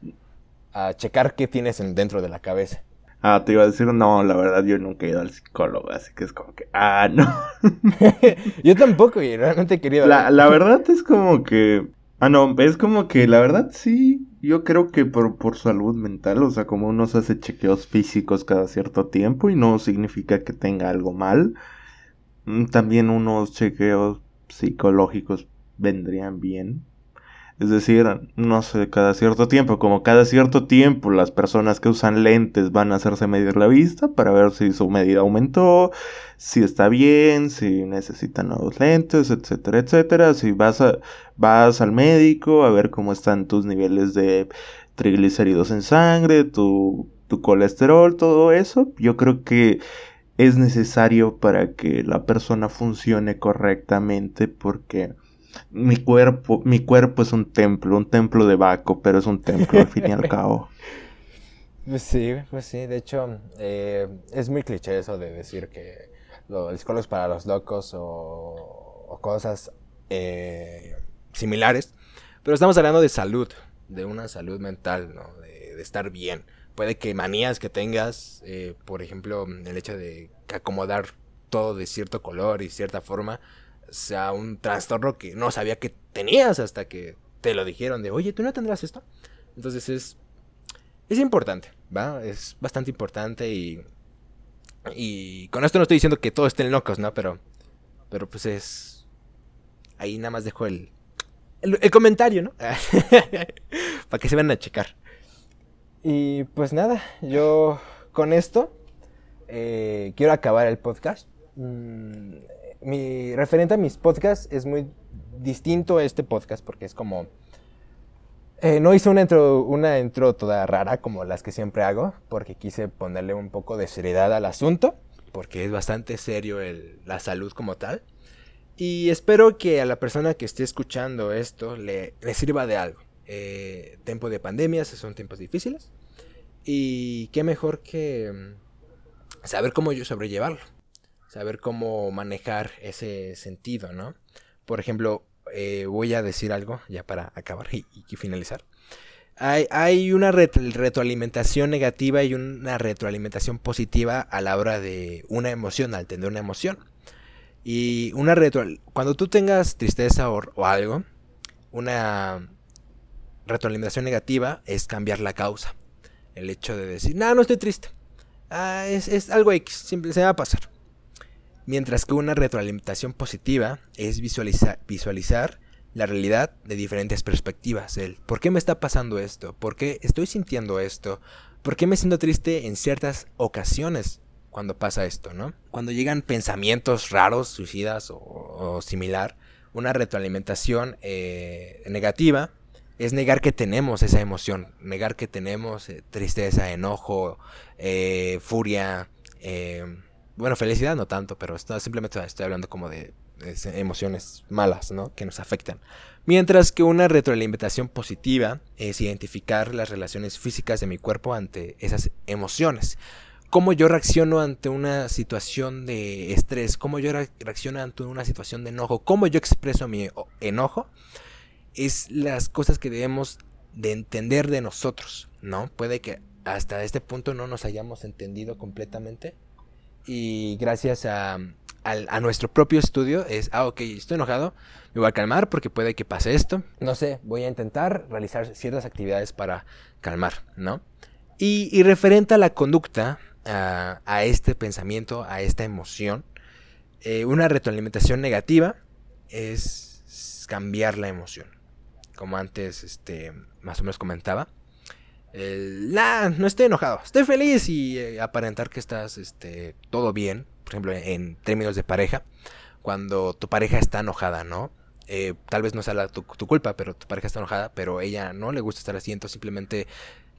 a, a checar qué tienes dentro de la cabeza. Ah, te iba a decir, no, la verdad yo nunca he ido al psicólogo, así que es como que, ah, no. [LAUGHS] yo tampoco, y realmente he querido. La, la verdad es como que, ah, no, es como que la verdad sí, yo creo que por, por salud mental, o sea, como uno se hace chequeos físicos cada cierto tiempo y no significa que tenga algo mal, mm, también unos chequeos psicológicos vendrían bien. Es decir, no sé, cada cierto tiempo, como cada cierto tiempo las personas que usan lentes van a hacerse medir la vista para ver si su medida aumentó, si está bien, si necesitan nuevos lentes, etcétera, etcétera. Si vas, a, vas al médico a ver cómo están tus niveles de triglicéridos en sangre, tu, tu colesterol, todo eso, yo creo que es necesario para que la persona funcione correctamente porque mi cuerpo, mi cuerpo es un templo, un templo de Baco, pero es un templo al fin y al [LAUGHS] cabo. Pues sí, pues sí, de hecho, eh, es muy cliché eso de decir que lo, el psicólogo es para los locos o, cosas eh, similares, pero estamos hablando de salud, de una salud mental, ¿no? De, estar bien. Puede que manías que tengas, eh, por ejemplo, el hecho de acomodar todo de cierto color y cierta forma, sea un trastorno que no sabía que tenías hasta que te lo dijeron de, oye, ¿tú no tendrás esto? Entonces es, es importante, ¿va? Es bastante importante y, y con esto no estoy diciendo que todos estén locos, ¿no? Pero, pero pues es, ahí nada más dejo el, el, comentario, ¿no? [LAUGHS] Para que se vayan a checar. Y pues nada, yo con esto eh, quiero acabar el podcast. mm, mi referente a mis podcasts es muy distinto a este podcast porque es como... eh, no hice una intro, una intro toda rara como las que siempre hago, porque quise ponerle un poco de seriedad al asunto, porque es bastante serio el- la salud como tal. Y espero que a la persona que esté escuchando esto le, sirva de algo. Eh, tiempo de pandemias son tiempos difíciles. Y qué mejor que mm, saber cómo yo sobrellevarlo. Saber cómo manejar ese sentido, ¿no? Por ejemplo, eh, voy a decir algo ya para acabar [LAUGHS] y, finalizar. Hay, una ret- retroalimentación negativa y una retroalimentación positiva a la hora de una emoción, al tener una emoción. Y una retro... Cuando tú tengas tristeza o, o algo, una retroalimentación negativa es cambiar la causa. El hecho de decir, no, no estoy triste. Ah, es, es algo X, simple, se va a pasar. Mientras que una retroalimentación positiva es visualizar, visualizar la realidad de diferentes perspectivas. Por qué me está pasando esto, por qué estoy sintiendo esto, por qué me siento triste en ciertas ocasiones cuando pasa esto, ¿no? Cuando llegan pensamientos raros, suicidas o, o similar, una retroalimentación eh, negativa es negar que tenemos esa emoción, negar que tenemos eh, tristeza, enojo, eh, furia, eh, bueno, felicidad no tanto, pero esto, simplemente estoy hablando como de, emociones malas, ¿no? Que nos afectan. Mientras que una retroalimentación positiva es identificar las relaciones físicas de mi cuerpo ante esas emociones. Cómo yo reacciono ante una situación de estrés, cómo yo re- reacciono ante una situación de enojo, cómo yo expreso mi enojo, es las cosas que debemos de entender de nosotros, ¿no? Puede que hasta este punto no nos hayamos entendido completamente y gracias a, nuestro propio estudio es, ah, ok, estoy enojado, me voy a calmar porque puede que pase esto. No sé, voy a intentar realizar ciertas actividades para calmar, ¿no? Y, referente a la conducta, a, a este pensamiento, a esta emoción, eh, una retroalimentación negativa es cambiar la emoción. Como antes, este, más o menos comentaba. El, "Nah, no estoy enojado, estoy feliz y eh, aparentar que estás este, todo bien. Por ejemplo, en términos de pareja, cuando tu pareja está enojada, ¿no? Eh, tal vez no sea la- tu, culpa, pero tu pareja está enojada, pero ella no le gusta estar así, entonces simplemente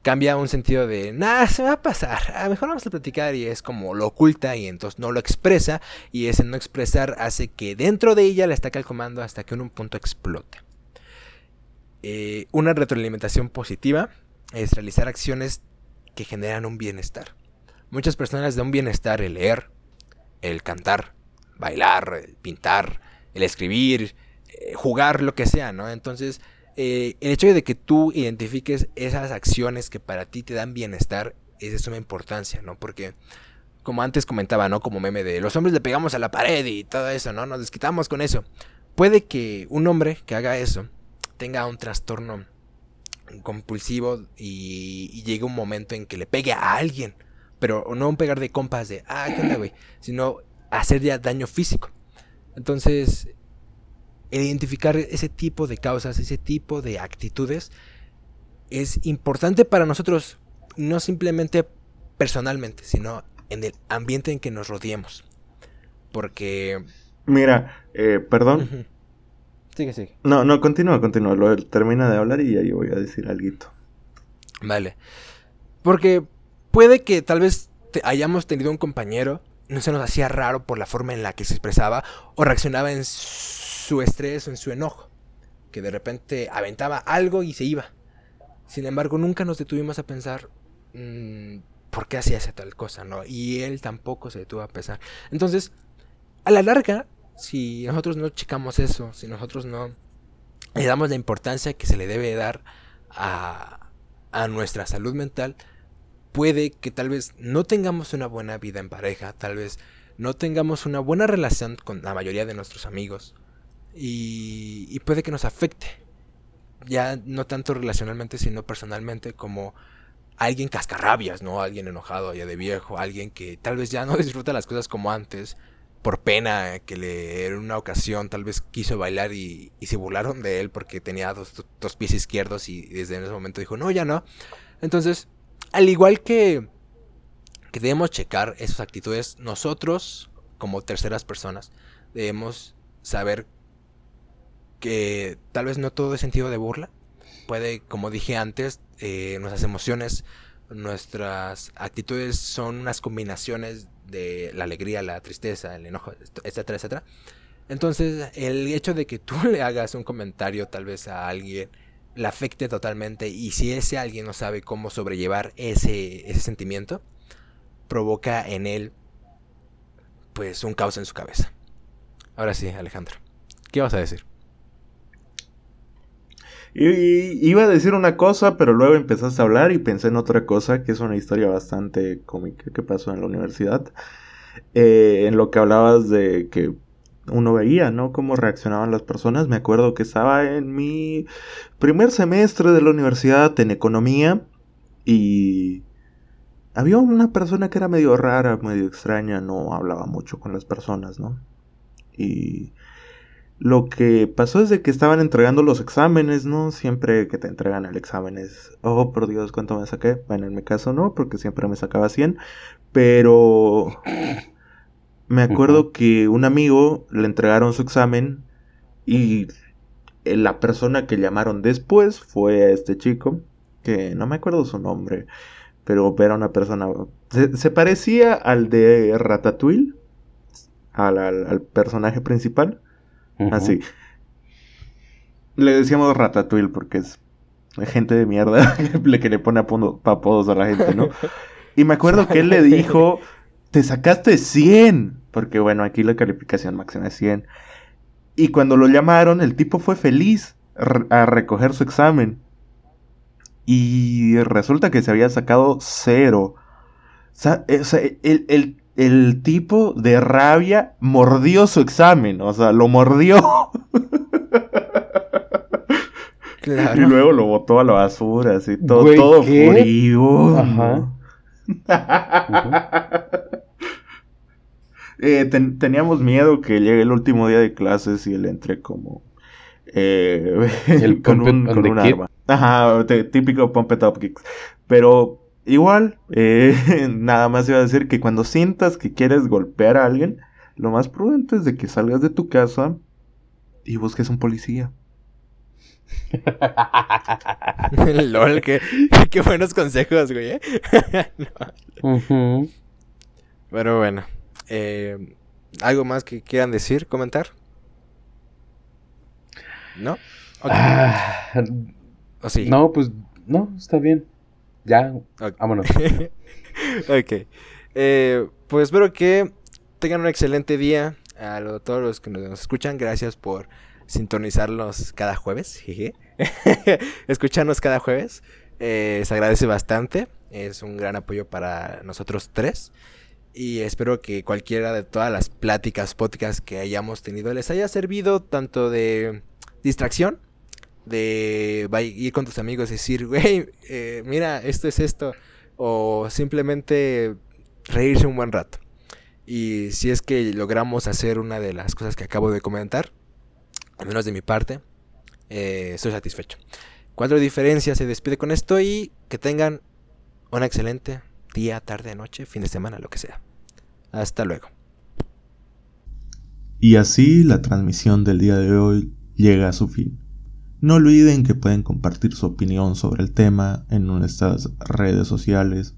cambia un sentido de, nah, se va a pasar, a lo mejor vamos a platicar y es como lo oculta y entonces no lo expresa y ese no expresar hace que dentro de ella la está calcomando hasta que en un punto explote. Eh, una retroalimentación positiva es realizar acciones que generan un bienestar. Muchas personas de un bienestar el leer, el cantar, bailar, el pintar, el escribir, eh, jugar, lo que sea, ¿no? Entonces, eh, el hecho de que tú identifiques esas acciones que para ti te dan bienestar es de suma importancia, ¿no? Porque, como antes comentaba, ¿no? Como meme de los hombres le pegamos a la pared y todo eso, ¿no? Nos desquitamos con eso. Puede que un hombre que haga eso tenga un trastorno compulsivo y, y llegue un momento en que le pegue a alguien. Pero no un pegar de compas de, ah, ¿qué onda, güey? Sino hacer ya daño físico. Entonces, identificar ese tipo de causas, ese tipo de actitudes, es importante para nosotros, no simplemente personalmente, sino en el ambiente en que nos rodeemos. Porque... Mira, eh, perdón. Sigue, sigue. No, no, continúa, continúa. Lo, termina de hablar y ya yo voy a decir algo. Vale. Porque puede que tal vez te- hayamos tenido un compañero, no se nos hacía raro por la forma en la que se expresaba o reaccionaba en su estrés o en su enojo. Que de repente aventaba algo y se iba. Sin embargo, nunca nos detuvimos a pensar mm, por qué hacía esa tal cosa, ¿no? Y él tampoco se detuvo a pensar. Entonces, a la larga, si nosotros no checamos eso, si nosotros no le damos la importancia que se le debe dar a, a nuestra salud mental, puede que tal vez no tengamos una buena vida en pareja, tal vez no tengamos una buena relación con la mayoría de nuestros amigos y, y puede que nos afecte, ya no tanto relacionalmente, sino personalmente como alguien cascarrabias, ¿no? Alguien enojado ya de viejo, alguien que tal vez ya no [LAUGHS] disfruta las cosas como antes, por pena que le en una ocasión tal vez quiso bailar y, se burlaron de él porque tenía dos, dos pies izquierdos y desde ese momento dijo, no, ya no. Entonces, al igual que, que debemos checar esas actitudes, nosotros como terceras personas, debemos saber que tal vez no todo es sentido de burla. Puede, como dije antes, eh, nuestras emociones, nuestras actitudes son unas combinaciones de la alegría, la tristeza, el enojo, etcétera, etcétera. Entonces, el hecho de que tú [LAUGHS] le hagas un comentario tal vez a alguien le afecte totalmente y si ese alguien no sabe cómo sobrellevar ese, ese sentimiento, provoca en él pues un caos en su cabeza. Ahora sí, Alejandro, ¿qué vas a decir? Y, iba a decir una cosa, pero luego empezaste a hablar y pensé en otra cosa, que es una historia bastante cómica que pasó en la universidad. Eh, en lo que hablabas de que uno veía, ¿no? Cómo reaccionaban las personas. Me acuerdo que estaba en mi primer semestre de la universidad en economía y había una persona que era medio rara, medio extraña, no hablaba mucho con las personas, ¿no? Y lo que pasó es de que estaban entregando los exámenes, ¿no? Siempre que te entregan el examen es, oh, por Dios, ¿cuánto me saqué? Bueno, en mi caso no, porque siempre me sacaba 100, pero me acuerdo que un amigo le entregaron su examen y la persona que llamaron después fue a este chico, que no me acuerdo su nombre, pero era una persona... Se, parecía al de Ratatouille, al, personaje principal. Así. Le decíamos Ratatouille porque es gente de mierda [LAUGHS] que le pone apodos a la gente, ¿no? Y me acuerdo que él le [LAUGHS] dijo te sacaste 100. Porque bueno, aquí la calificación máxima es 100. Y cuando lo llamaron, el tipo fue feliz a recoger su examen. Y resulta que se había sacado cero. O sea, el, el, tipo de rabia mordió su examen. O sea, lo mordió. [LAUGHS] Y luego lo botó a la basura, así, todo, todo frío. Ajá. [LAUGHS] Eh, teníamos miedo que llegue el último día de clases y él entre como eh, [LAUGHS] con un, con arma. Ajá, típico Pump It Up Kicks. Pero igual, eh, [LAUGHS] nada más iba a decir que cuando sientas que quieres golpear a alguien, lo más prudente es de que salgas de tu casa y busques un policía. [LAUGHS] LOL, qué, qué, buenos consejos, güey. [LAUGHS] Pero bueno. Eh, ¿Algo más que quieran decir, comentar? ¿No? Ah, ¿O sí? No, pues no, está bien. Ya, vámonos. [LAUGHS] ok. Eh, pues espero que tengan un excelente día. A todos los que nos escuchan, gracias por sintonizarnos cada jueves. [LAUGHS] Escucharnos cada jueves. Eh, se agradece bastante. Es un gran apoyo para nosotros tres. Y espero que cualquiera de todas las pláticas, podcasts que hayamos tenido les haya servido tanto de distracción, de ir con tus amigos y decir, [LAUGHS] güey, eh, mira, esto es esto, o simplemente reírse un buen rato. Y si es que logramos hacer una de las cosas que acabo de comentar, al menos de mi parte, eh, estoy satisfecho. Cuatro diferencias se despide con esto y que tengan una excelente día, tarde, noche, fin de semana, lo que sea. Hasta luego. Y así la transmisión del día de hoy llega a su fin. No olviden que pueden compartir su opinión sobre el tema en nuestras redes sociales,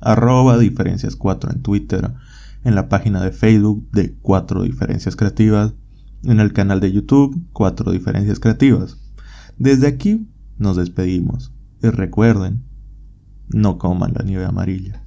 arroba diferencias 4 en Twitter, en la página de Facebook de 4 diferencias creativas, en el canal de YouTube 4 diferencias creativas. Desde aquí nos despedimos y recuerden no coman la nieve amarilla.